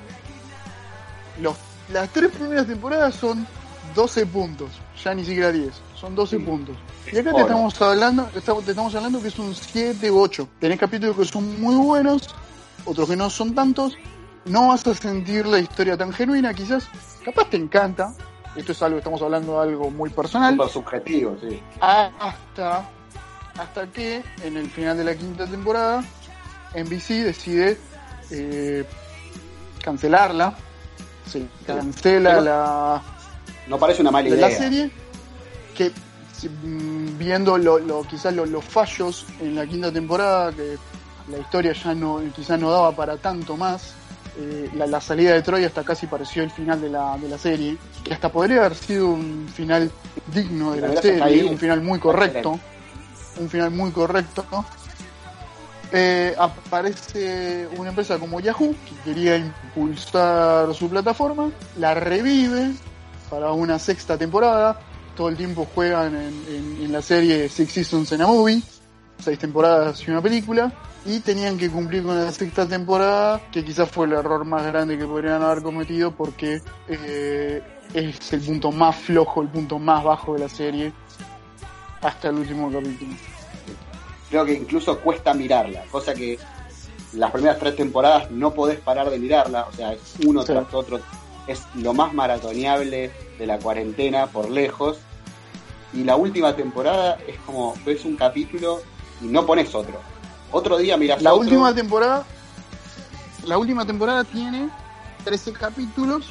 los, las tres primeras temporadas son 12 puntos, ya ni siquiera 10, son 12 puntos. Y acá te estamos hablando, te estamos hablando que es un 7 u 8. Tenés capítulos que son muy buenos, otros que no son tantos. No vas a sentir la historia tan genuina, quizás capaz te encanta, esto es algo, estamos hablando de algo muy personal. Super subjetivo, sí. Hasta, hasta que en el final de la quinta temporada, NBC decide eh, cancelarla. Sí, cancela la. No parece una mala idea. La serie, que mm, viendo lo, quizás los fallos en la quinta temporada, que la historia ya no, quizás no daba para tanto más eh, la, salida de Troy hasta casi pareció el final de la, de la serie, que hasta podría haber sido un final digno de la, serie, un final muy correcto, un final muy correcto. Eh, aparece una empresa como Yahoo que quería impulsar su plataforma, la revive para una sexta temporada. Todo el tiempo juegan en, en la serie Six Seasons in a Movie, seis temporadas y una película y tenían que cumplir con la sexta temporada, que quizás fue el error más grande que podrían haber cometido porque eh, es el punto más flojo, el punto más bajo de la serie hasta el último capítulo. Creo que incluso cuesta mirarla, cosa que las primeras tres temporadas no podés parar de mirarla, o sea, es uno tras otro, es lo más maratoneable de la cuarentena por lejos. Y la última temporada es como ves un capítulo y no pones otro otro día mira La última temporada. La última temporada tiene 13 capítulos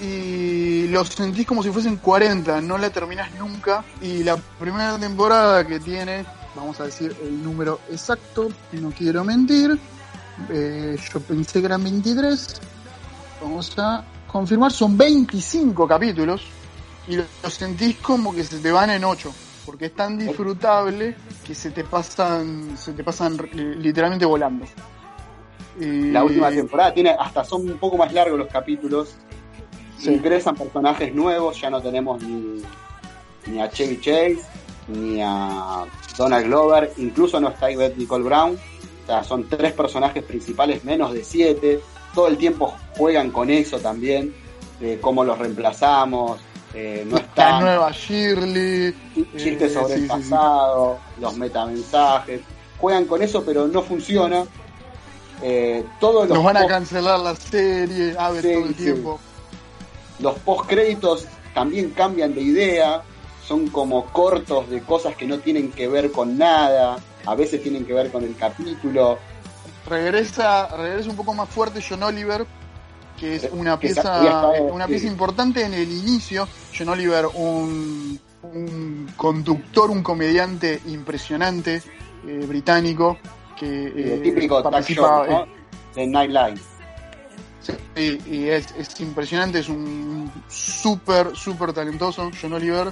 y los sentís como si fuesen 40, no la terminás nunca. Y la primera temporada que tiene, vamos a decir el número exacto, no quiero mentir, eh, yo pensé que eran 23, vamos a confirmar, son 25 capítulos y lo, sentís como que se te van en 8, porque es tan disfrutable que se te pasan, se te pasan literalmente volando. La última temporada tiene, hasta son un poco más largos los capítulos. Ingresan personajes nuevos, ya no tenemos ni, ni a Chevy Chase, ni a Donald Glover, incluso no está Yvette Nicole Brown. O sea, son tres personajes principales, menos de siete. Todo el tiempo juegan con eso también, de cómo los reemplazamos. Eh, no está. La nueva Shirley. Chistes eh, sobre el pasado, los metamensajes. Juegan con eso, pero no funciona. Eh, todos los Nos van a cancelar la serie, a ver todo el tiempo. Los post créditos también cambian de idea son como cortos de cosas que no tienen que ver con nada, a veces tienen que ver con el capítulo. Regresa, regresa un poco más fuerte John Oliver, que es una pieza, una pieza importante en el inicio. John Oliver, un, un conductor, un comediante impresionante eh, británico que eh, típico participa show, de Nightlife. Sí, y es, es, impresionante, es un súper, súper talentoso John Oliver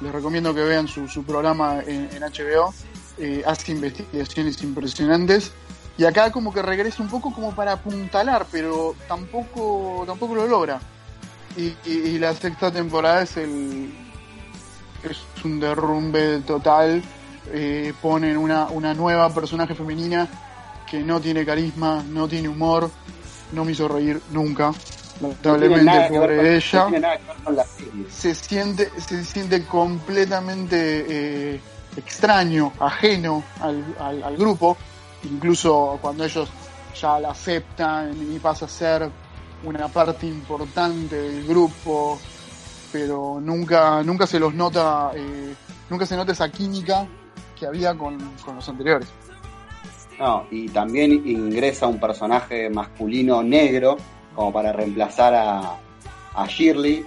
les recomiendo que vean su, su programa en, HBO. Eh, hace investigaciones impresionantes. Y acá como que regresa un poco como para apuntalar, pero tampoco, tampoco lo logra. Y, la sexta temporada es el es un derrumbe total. Eh, ponen una, una nueva personaje femenina que no tiene carisma, no tiene humor, no me hizo reír nunca lamentablemente pobre ella, se siente, se siente completamente eh, extraño, ajeno al, al, grupo, incluso cuando ellos ya la aceptan y pasa a ser una parte importante del grupo, pero nunca, nunca se los nota, eh, nunca se nota esa química que había con, con los anteriores. No, y también ingresa un personaje masculino negro como para reemplazar a, a Shirley,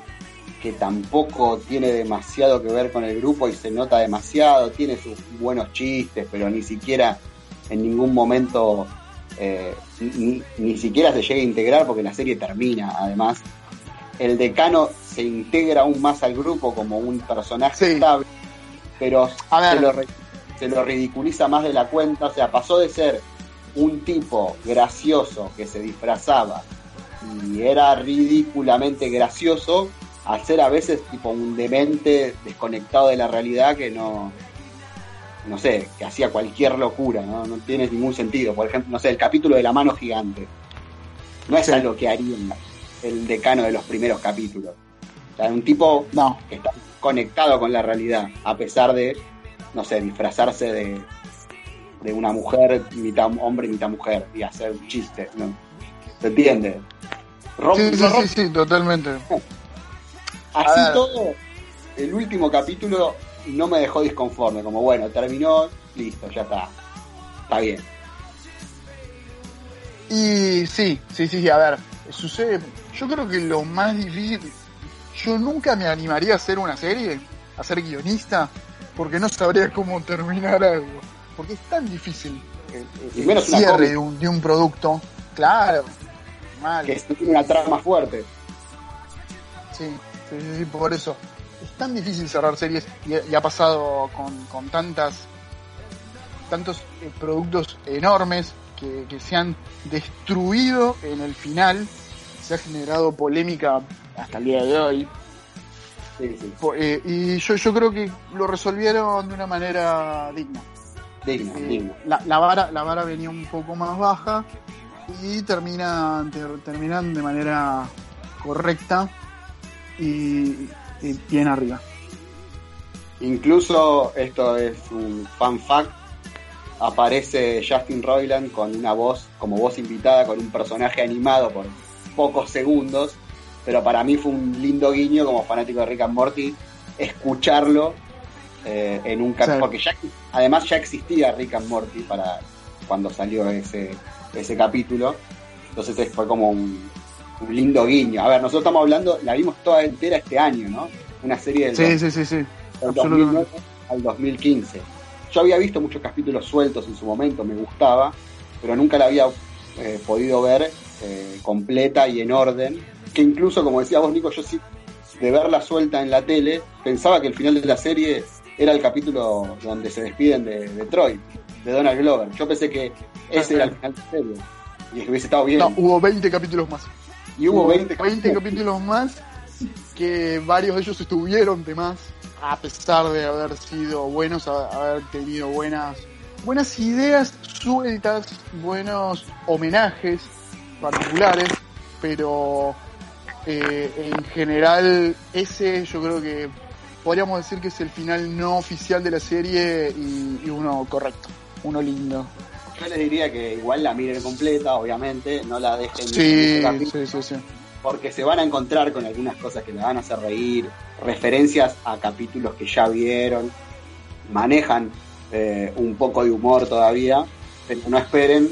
que tampoco tiene demasiado que ver con el grupo y se nota demasiado, tiene sus buenos chistes, pero ni siquiera en ningún momento, eh, ni, siquiera se llega a integrar porque la serie termina, además. El decano se integra aún más al grupo como un personaje estable, pero se lo, se lo ridiculiza más de la cuenta, o sea, pasó de ser un tipo gracioso que se disfrazaba y era ridículamente gracioso al ser a veces tipo un demente desconectado de la realidad que no no sé, que hacía cualquier locura, ¿no? No tiene ningún sentido. Por ejemplo, no sé, el capítulo de la mano gigante. No es algo que haría el decano de los primeros capítulos. O sea, un tipo no. que está conectado con la realidad, a pesar de, no sé, disfrazarse de, de una mujer, mitad hombre mitad mujer, y hacer chistes, ¿no? ¿Se entiende? sí, sí, sí, totalmente. Así todo, el último capítulo no me dejó disconforme, como bueno, terminó, listo, ya está. Está bien. Y sí, sí, sí, a ver, sucede, yo creo que lo más difícil, yo nunca me animaría a hacer una serie, a ser guionista, porque no sabría cómo terminar algo, porque es tan difícil el, cierre de un, de un producto, claro, que tiene una trama fuerte. Sí, sí, sí, por eso. Tan difícil cerrar series y, ha pasado con, tantas tantos eh, productos enormes que, se han destruido en el final. Se ha generado polémica hasta el día de hoy. Eh, y yo, yo creo que lo resolvieron de una manera digna. Digna, eh, digna. La, vara, la vara venía un poco más baja y terminan, terminan de manera correcta y, bien arriba. Incluso, esto es un fan fact, aparece Justin Roiland con una voz, como voz invitada, con un personaje animado por pocos segundos, pero para mí fue un lindo guiño como fanático de Rick and Morty escucharlo eh, en un capítulo, porque ya, además ya existía Rick and Morty para cuando salió ese, ese capítulo. Entonces fue como un, lindo guiño. A ver, nosotros estamos hablando, la vimos toda entera este año, ¿no? Una serie del, sí, sí, sí, del 2009 al 2015. Yo había visto muchos capítulos sueltos en su momento, me gustaba, pero nunca la había eh, podido ver eh, completa y en orden, que incluso, como decía vos, Nico, yo sí, de verla suelta en la tele, pensaba que el final de la serie era el capítulo donde se despiden de, de Troy, de Donald Glover. Yo pensé que ese era el final de la serie. Y que hubiese estado bien. No, hubo 20 capítulos más. Y hubo 20, 20 capítulos más que varios de ellos estuvieron de más, a pesar de haber sido buenos, haber tenido buenas, buenas ideas sueltas, buenos homenajes particulares, pero eh, en general ese yo creo que podríamos decir que es el final no oficial de la serie y, y uno correcto, uno lindo. Yo les diría que igual la miren completa, obviamente, no la dejen Sí, sí, sí, porque se van a encontrar con algunas cosas que les van a hacer reír, referencias a capítulos que ya vieron, manejan eh, un poco de humor todavía, pero no esperen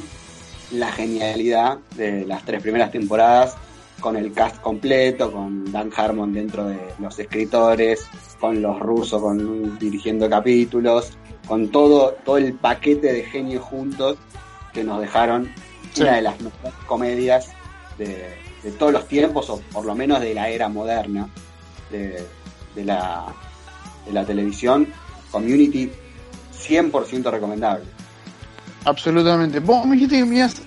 la genialidad de las tres primeras temporadas con el cast completo, con Dan Harmon dentro de los escritores, con los rusos con, dirigiendo capítulos, con todo, todo el paquete de genios juntos que nos dejaron Sí. una de las mejores comedias de, de todos los tiempos, o por lo menos de la era moderna de, de la, de la televisión. Community 100% recomendable. Absolutamente. Vos me dijiste que me ibas,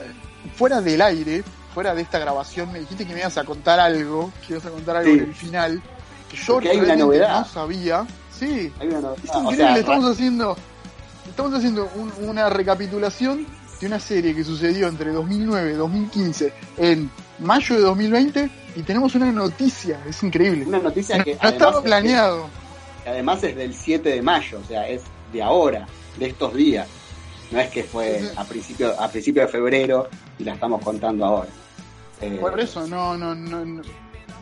fuera del aire, fuera de esta grabación, me dijiste que me ibas a contar algo, que ibas a contar algo Sí. en el final, que yo hay una realmente novedad. no sabía. Sí, Hay una novedad, es o increíble, sea, estamos haciendo, estamos haciendo un- una recapitulación de una serie que sucedió entre 2009 y 2015 en mayo de 2020 y tenemos una noticia, es increíble. una noticia No, que no estaba es- planeado. que además es del 7 de mayo, o sea, es de ahora, de estos días. No es que fue a principio, a principio de febrero y la estamos contando ahora. Eh, Por eso, no, no, no, no,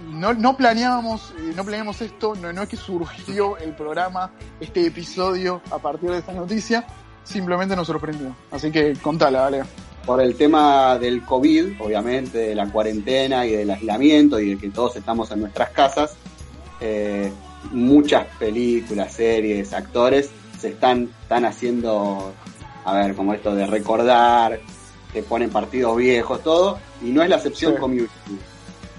no, no planeábamos, eh, no planeamos esto, no, no es que surgió el programa, este episodio a partir de esta noticia, simplemente nos sorprendió. Así que contala, dale. por el tema del COVID, obviamente, de la cuarentena y del aislamiento y de que todos estamos en nuestras casas, eh, muchas películas, series, actores se están, están haciendo, a ver, como esto de recordar, que ponen partidos viejos, todo, y no es la excepción Sí. community.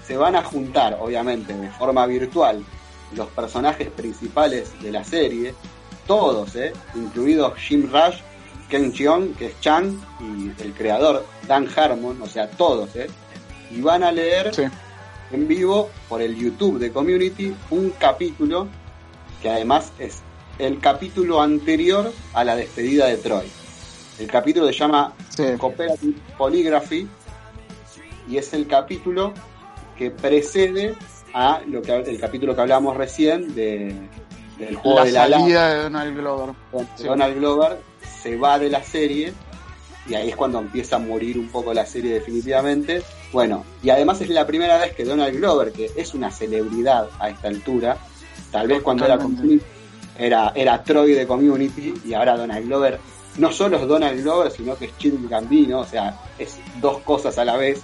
Se van a juntar, obviamente, de forma virtual, los personajes principales de la serie, todos, ¿eh? incluidos Jim Rush, Ken Jeong, que es Chang, y el creador Dan Harmon, o sea, todos, ¿eh? y van a leer Sí. en vivo por el YouTube de Community un capítulo que además es el capítulo anterior a la despedida de Troy. El capítulo se llama Sí. Cooperative Polygraphy y es el capítulo que precede a lo que el capítulo que hablábamos recién de, del juego La de la salida de Donald Glover. Sí. Donald Glover se va de la serie y ahí es cuando empieza a morir un poco la serie definitivamente. Bueno, y además es la primera vez que Donald Glover, que es una celebridad a esta altura, tal vez cuando era, era, era Troy de Community y ahora Donald Glover no solo es Donald Glover, sino que es Childish Gambino, o sea, es dos cosas a la vez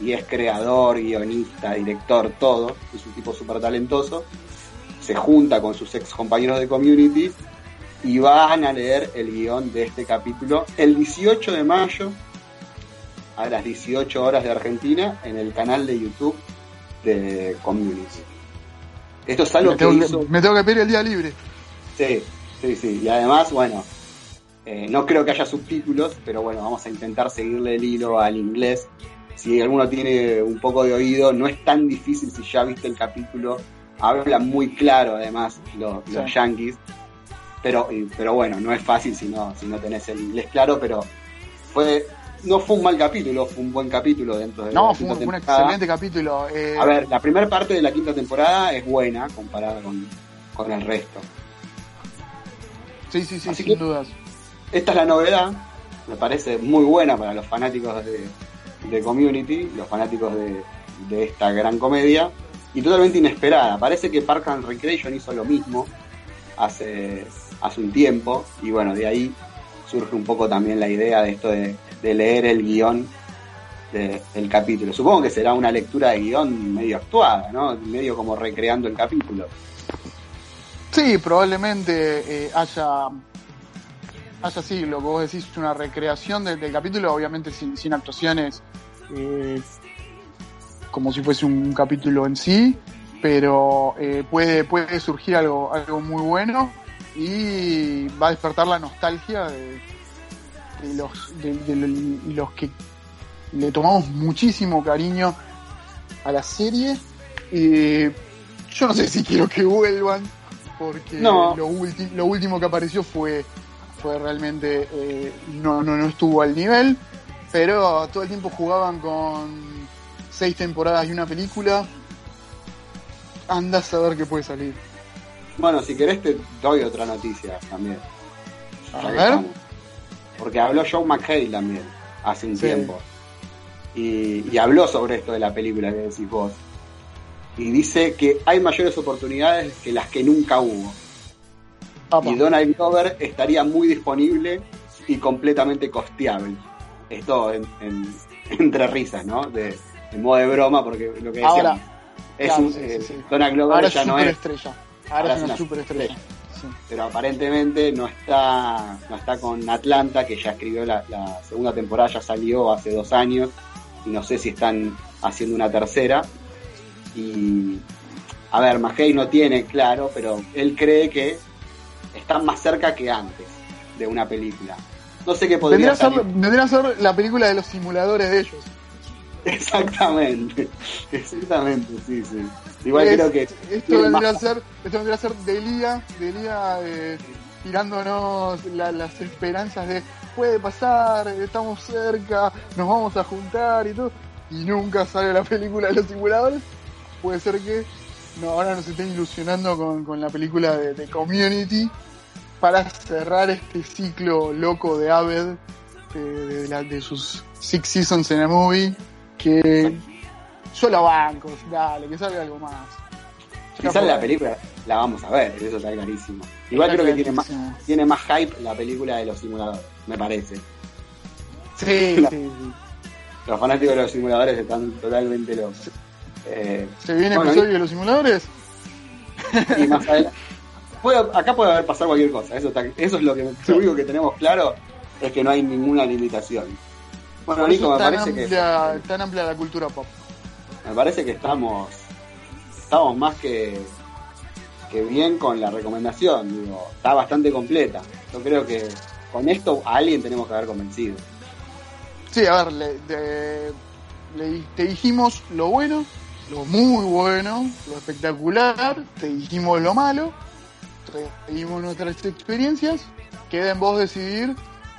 y es creador, guionista, director, todo, es un tipo súper talentoso. Se junta con sus ex compañeros de Community y van a leer el guion de este capítulo el 18 de mayo a las 18 horas de Argentina en el canal de YouTube de Community. Esto es algo Me que tengo, que, hizo... me tengo que pedir el día libre. Sí, sí, sí. Y además, bueno, eh, no creo que haya subtítulos, pero bueno, vamos a intentar seguirle el hilo al inglés. Si alguno tiene un poco de oído, no es tan difícil si ya viste el capítulo. Hablan muy claro, además, los, los Sí. yankees. Pero, pero bueno, no es fácil si no, si no tenés el inglés claro, pero fue no fue un mal capítulo, fue un buen capítulo dentro de No, la fue quinta un, un temporada. excelente capítulo. eh, A ver, la primera parte de la quinta temporada es buena comparada con, con el resto. Sí, sí, sí, Así sin dudas. Esta es la novedad, me parece muy buena para los fanáticos de, de Community, los fanáticos de, de esta gran comedia, y totalmente inesperada. Parece que Park and Recreation hizo lo mismo hace, hace un tiempo, y bueno, de ahí surge un poco también la idea de esto de, de leer el guion de- del capítulo. Supongo que será una lectura de guion medio actuada, ¿no? Medio como recreando el capítulo. Sí, probablemente eh, haya, haya sí, lo que vos decís, una recreación del, del capítulo, obviamente sin, sin actuaciones eh, como si fuese un capítulo en sí, pero eh, puede, puede surgir algo, algo muy bueno y va a despertar la nostalgia de, los, de, los que le tomamos muchísimo cariño a la serie. Y yo no sé si quiero que vuelvan, porque lo, lo último que apareció fue, fue realmente, eh, no, no, no estuvo al nivel, pero todo el tiempo jugaban con seis temporadas y una película. Anda a saber qué puede salir. Bueno, si querés te doy otra noticia también. A ver. Porque habló Joe McHale también hace un tiempo. Y, habló sobre esto de la película que decís vos. Y dice que hay mayores oportunidades que las que nunca hubo. Y Donald Glover estaría muy disponible y completamente costeable. Esto entre risas, ¿no? De, modo de broma, porque lo que decía es un, eh, Donald Glover ya no es. Estrella. Ahora, es una, superestrella. Pero aparentemente no está, no está con Atlanta, que ya escribió la, segunda temporada, ya salió hace dos años, y no sé si están haciendo una tercera. Y a ver, Magey no tiene claro, pero él cree que están más cerca que antes de una película. No sé qué podría ser. Vendría ser la película de los simuladores de ellos. Exactamente, exactamente, sí, sí. Igual creo que. Esto vendría, a ser, esto vendría a ser Delia eh, tirándonos las esperanzas de puede pasar, estamos cerca, nos vamos a juntar y todo. Y nunca sale la película de los simuladores. Puede ser que no, ahora nos estén ilusionando con, la película de, Community para cerrar este ciclo loco de Aved de, de sus Six Seasons en a Movie que yo la banco, dale, que salga algo más. Sale la película, la vamos a ver, eso está clarísimo. Igual creo que tiene más, tiene más hype la película de los simuladores, me parece. Sí, sí, Los fanáticos de los simuladores están totalmente locos. Eh, ¿Se viene el episodio de los simuladores? Y más adelante. acá puede haber pasado cualquier cosa, eso, eso es lo, que, lo único que tenemos claro, es que no hay ninguna limitación. Bueno, Nico, me parece que. Tan amplia la cultura pop. Me parece que estamos. Estamos más que. que bien con la recomendación. Digo, está bastante completa. Yo creo que con esto a alguien tenemos que haber convencido. Sí, a ver, le, te dijimos lo bueno, lo muy bueno, lo espectacular, te dijimos lo malo, te dijimos nuestras experiencias, queda en vos decidir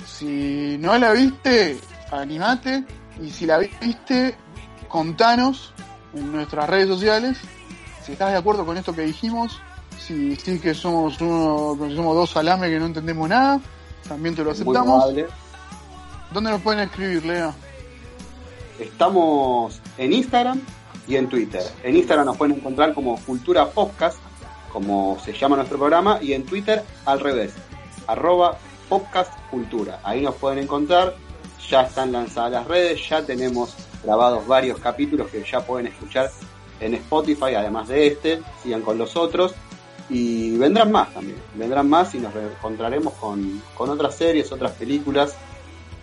si no la viste, animate y si la viste, contanos en nuestras redes sociales si estás de acuerdo con esto que dijimos, si sí que somos uno, somos dos salames que no entendemos nada, también te lo aceptamos. ¿Dónde nos pueden escribir, Lea? Estamos en Instagram y en Twitter. En Instagram nos pueden encontrar como Cultura Podcast, como se llama nuestro programa, y en Twitter al revés, arroba Podcast Cultura. Ahí nos pueden encontrar ya están lanzadas las redes, ya tenemos grabados varios capítulos que ya pueden escuchar en Spotify, además de este, sigan con los otros. Y vendrán más también, vendrán más y nos encontraremos con, otras series, otras películas,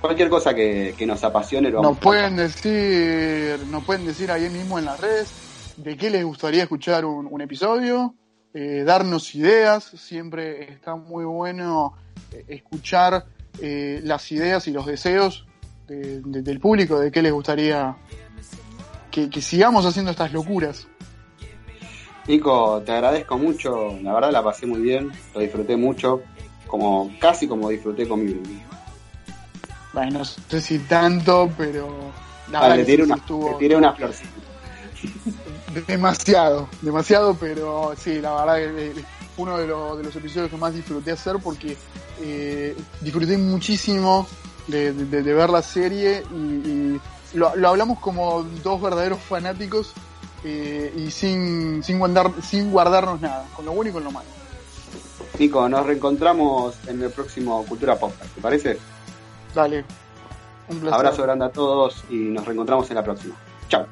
cualquier cosa que, nos apasione. Lo nos pueden decir, nos pueden decir ahí mismo en las redes de qué les gustaría escuchar un, episodio, eh, darnos ideas, siempre está muy bueno eh, escuchar eh, las ideas y los deseos del público, de qué les gustaría que, sigamos haciendo estas locuras. Nico, te agradezco mucho, la verdad la pasé muy bien, lo disfruté mucho, como casi como disfruté conmigo. Bueno, no sé si tanto, pero... le tiré una, una florcita. Demasiado, demasiado, pero sí, la verdad es uno de, de los episodios que más disfruté hacer porque eh, disfruté muchísimo de, ver la serie y, lo, hablamos como dos verdaderos fanáticos eh, y sin, sin, guardar, sin guardarnos nada, con lo bueno y con lo malo. Nico, nos reencontramos en el próximo Cultura Podcast, ¿te parece? Dale, un Abrazo grande a todos y nos reencontramos en la próxima. Chao.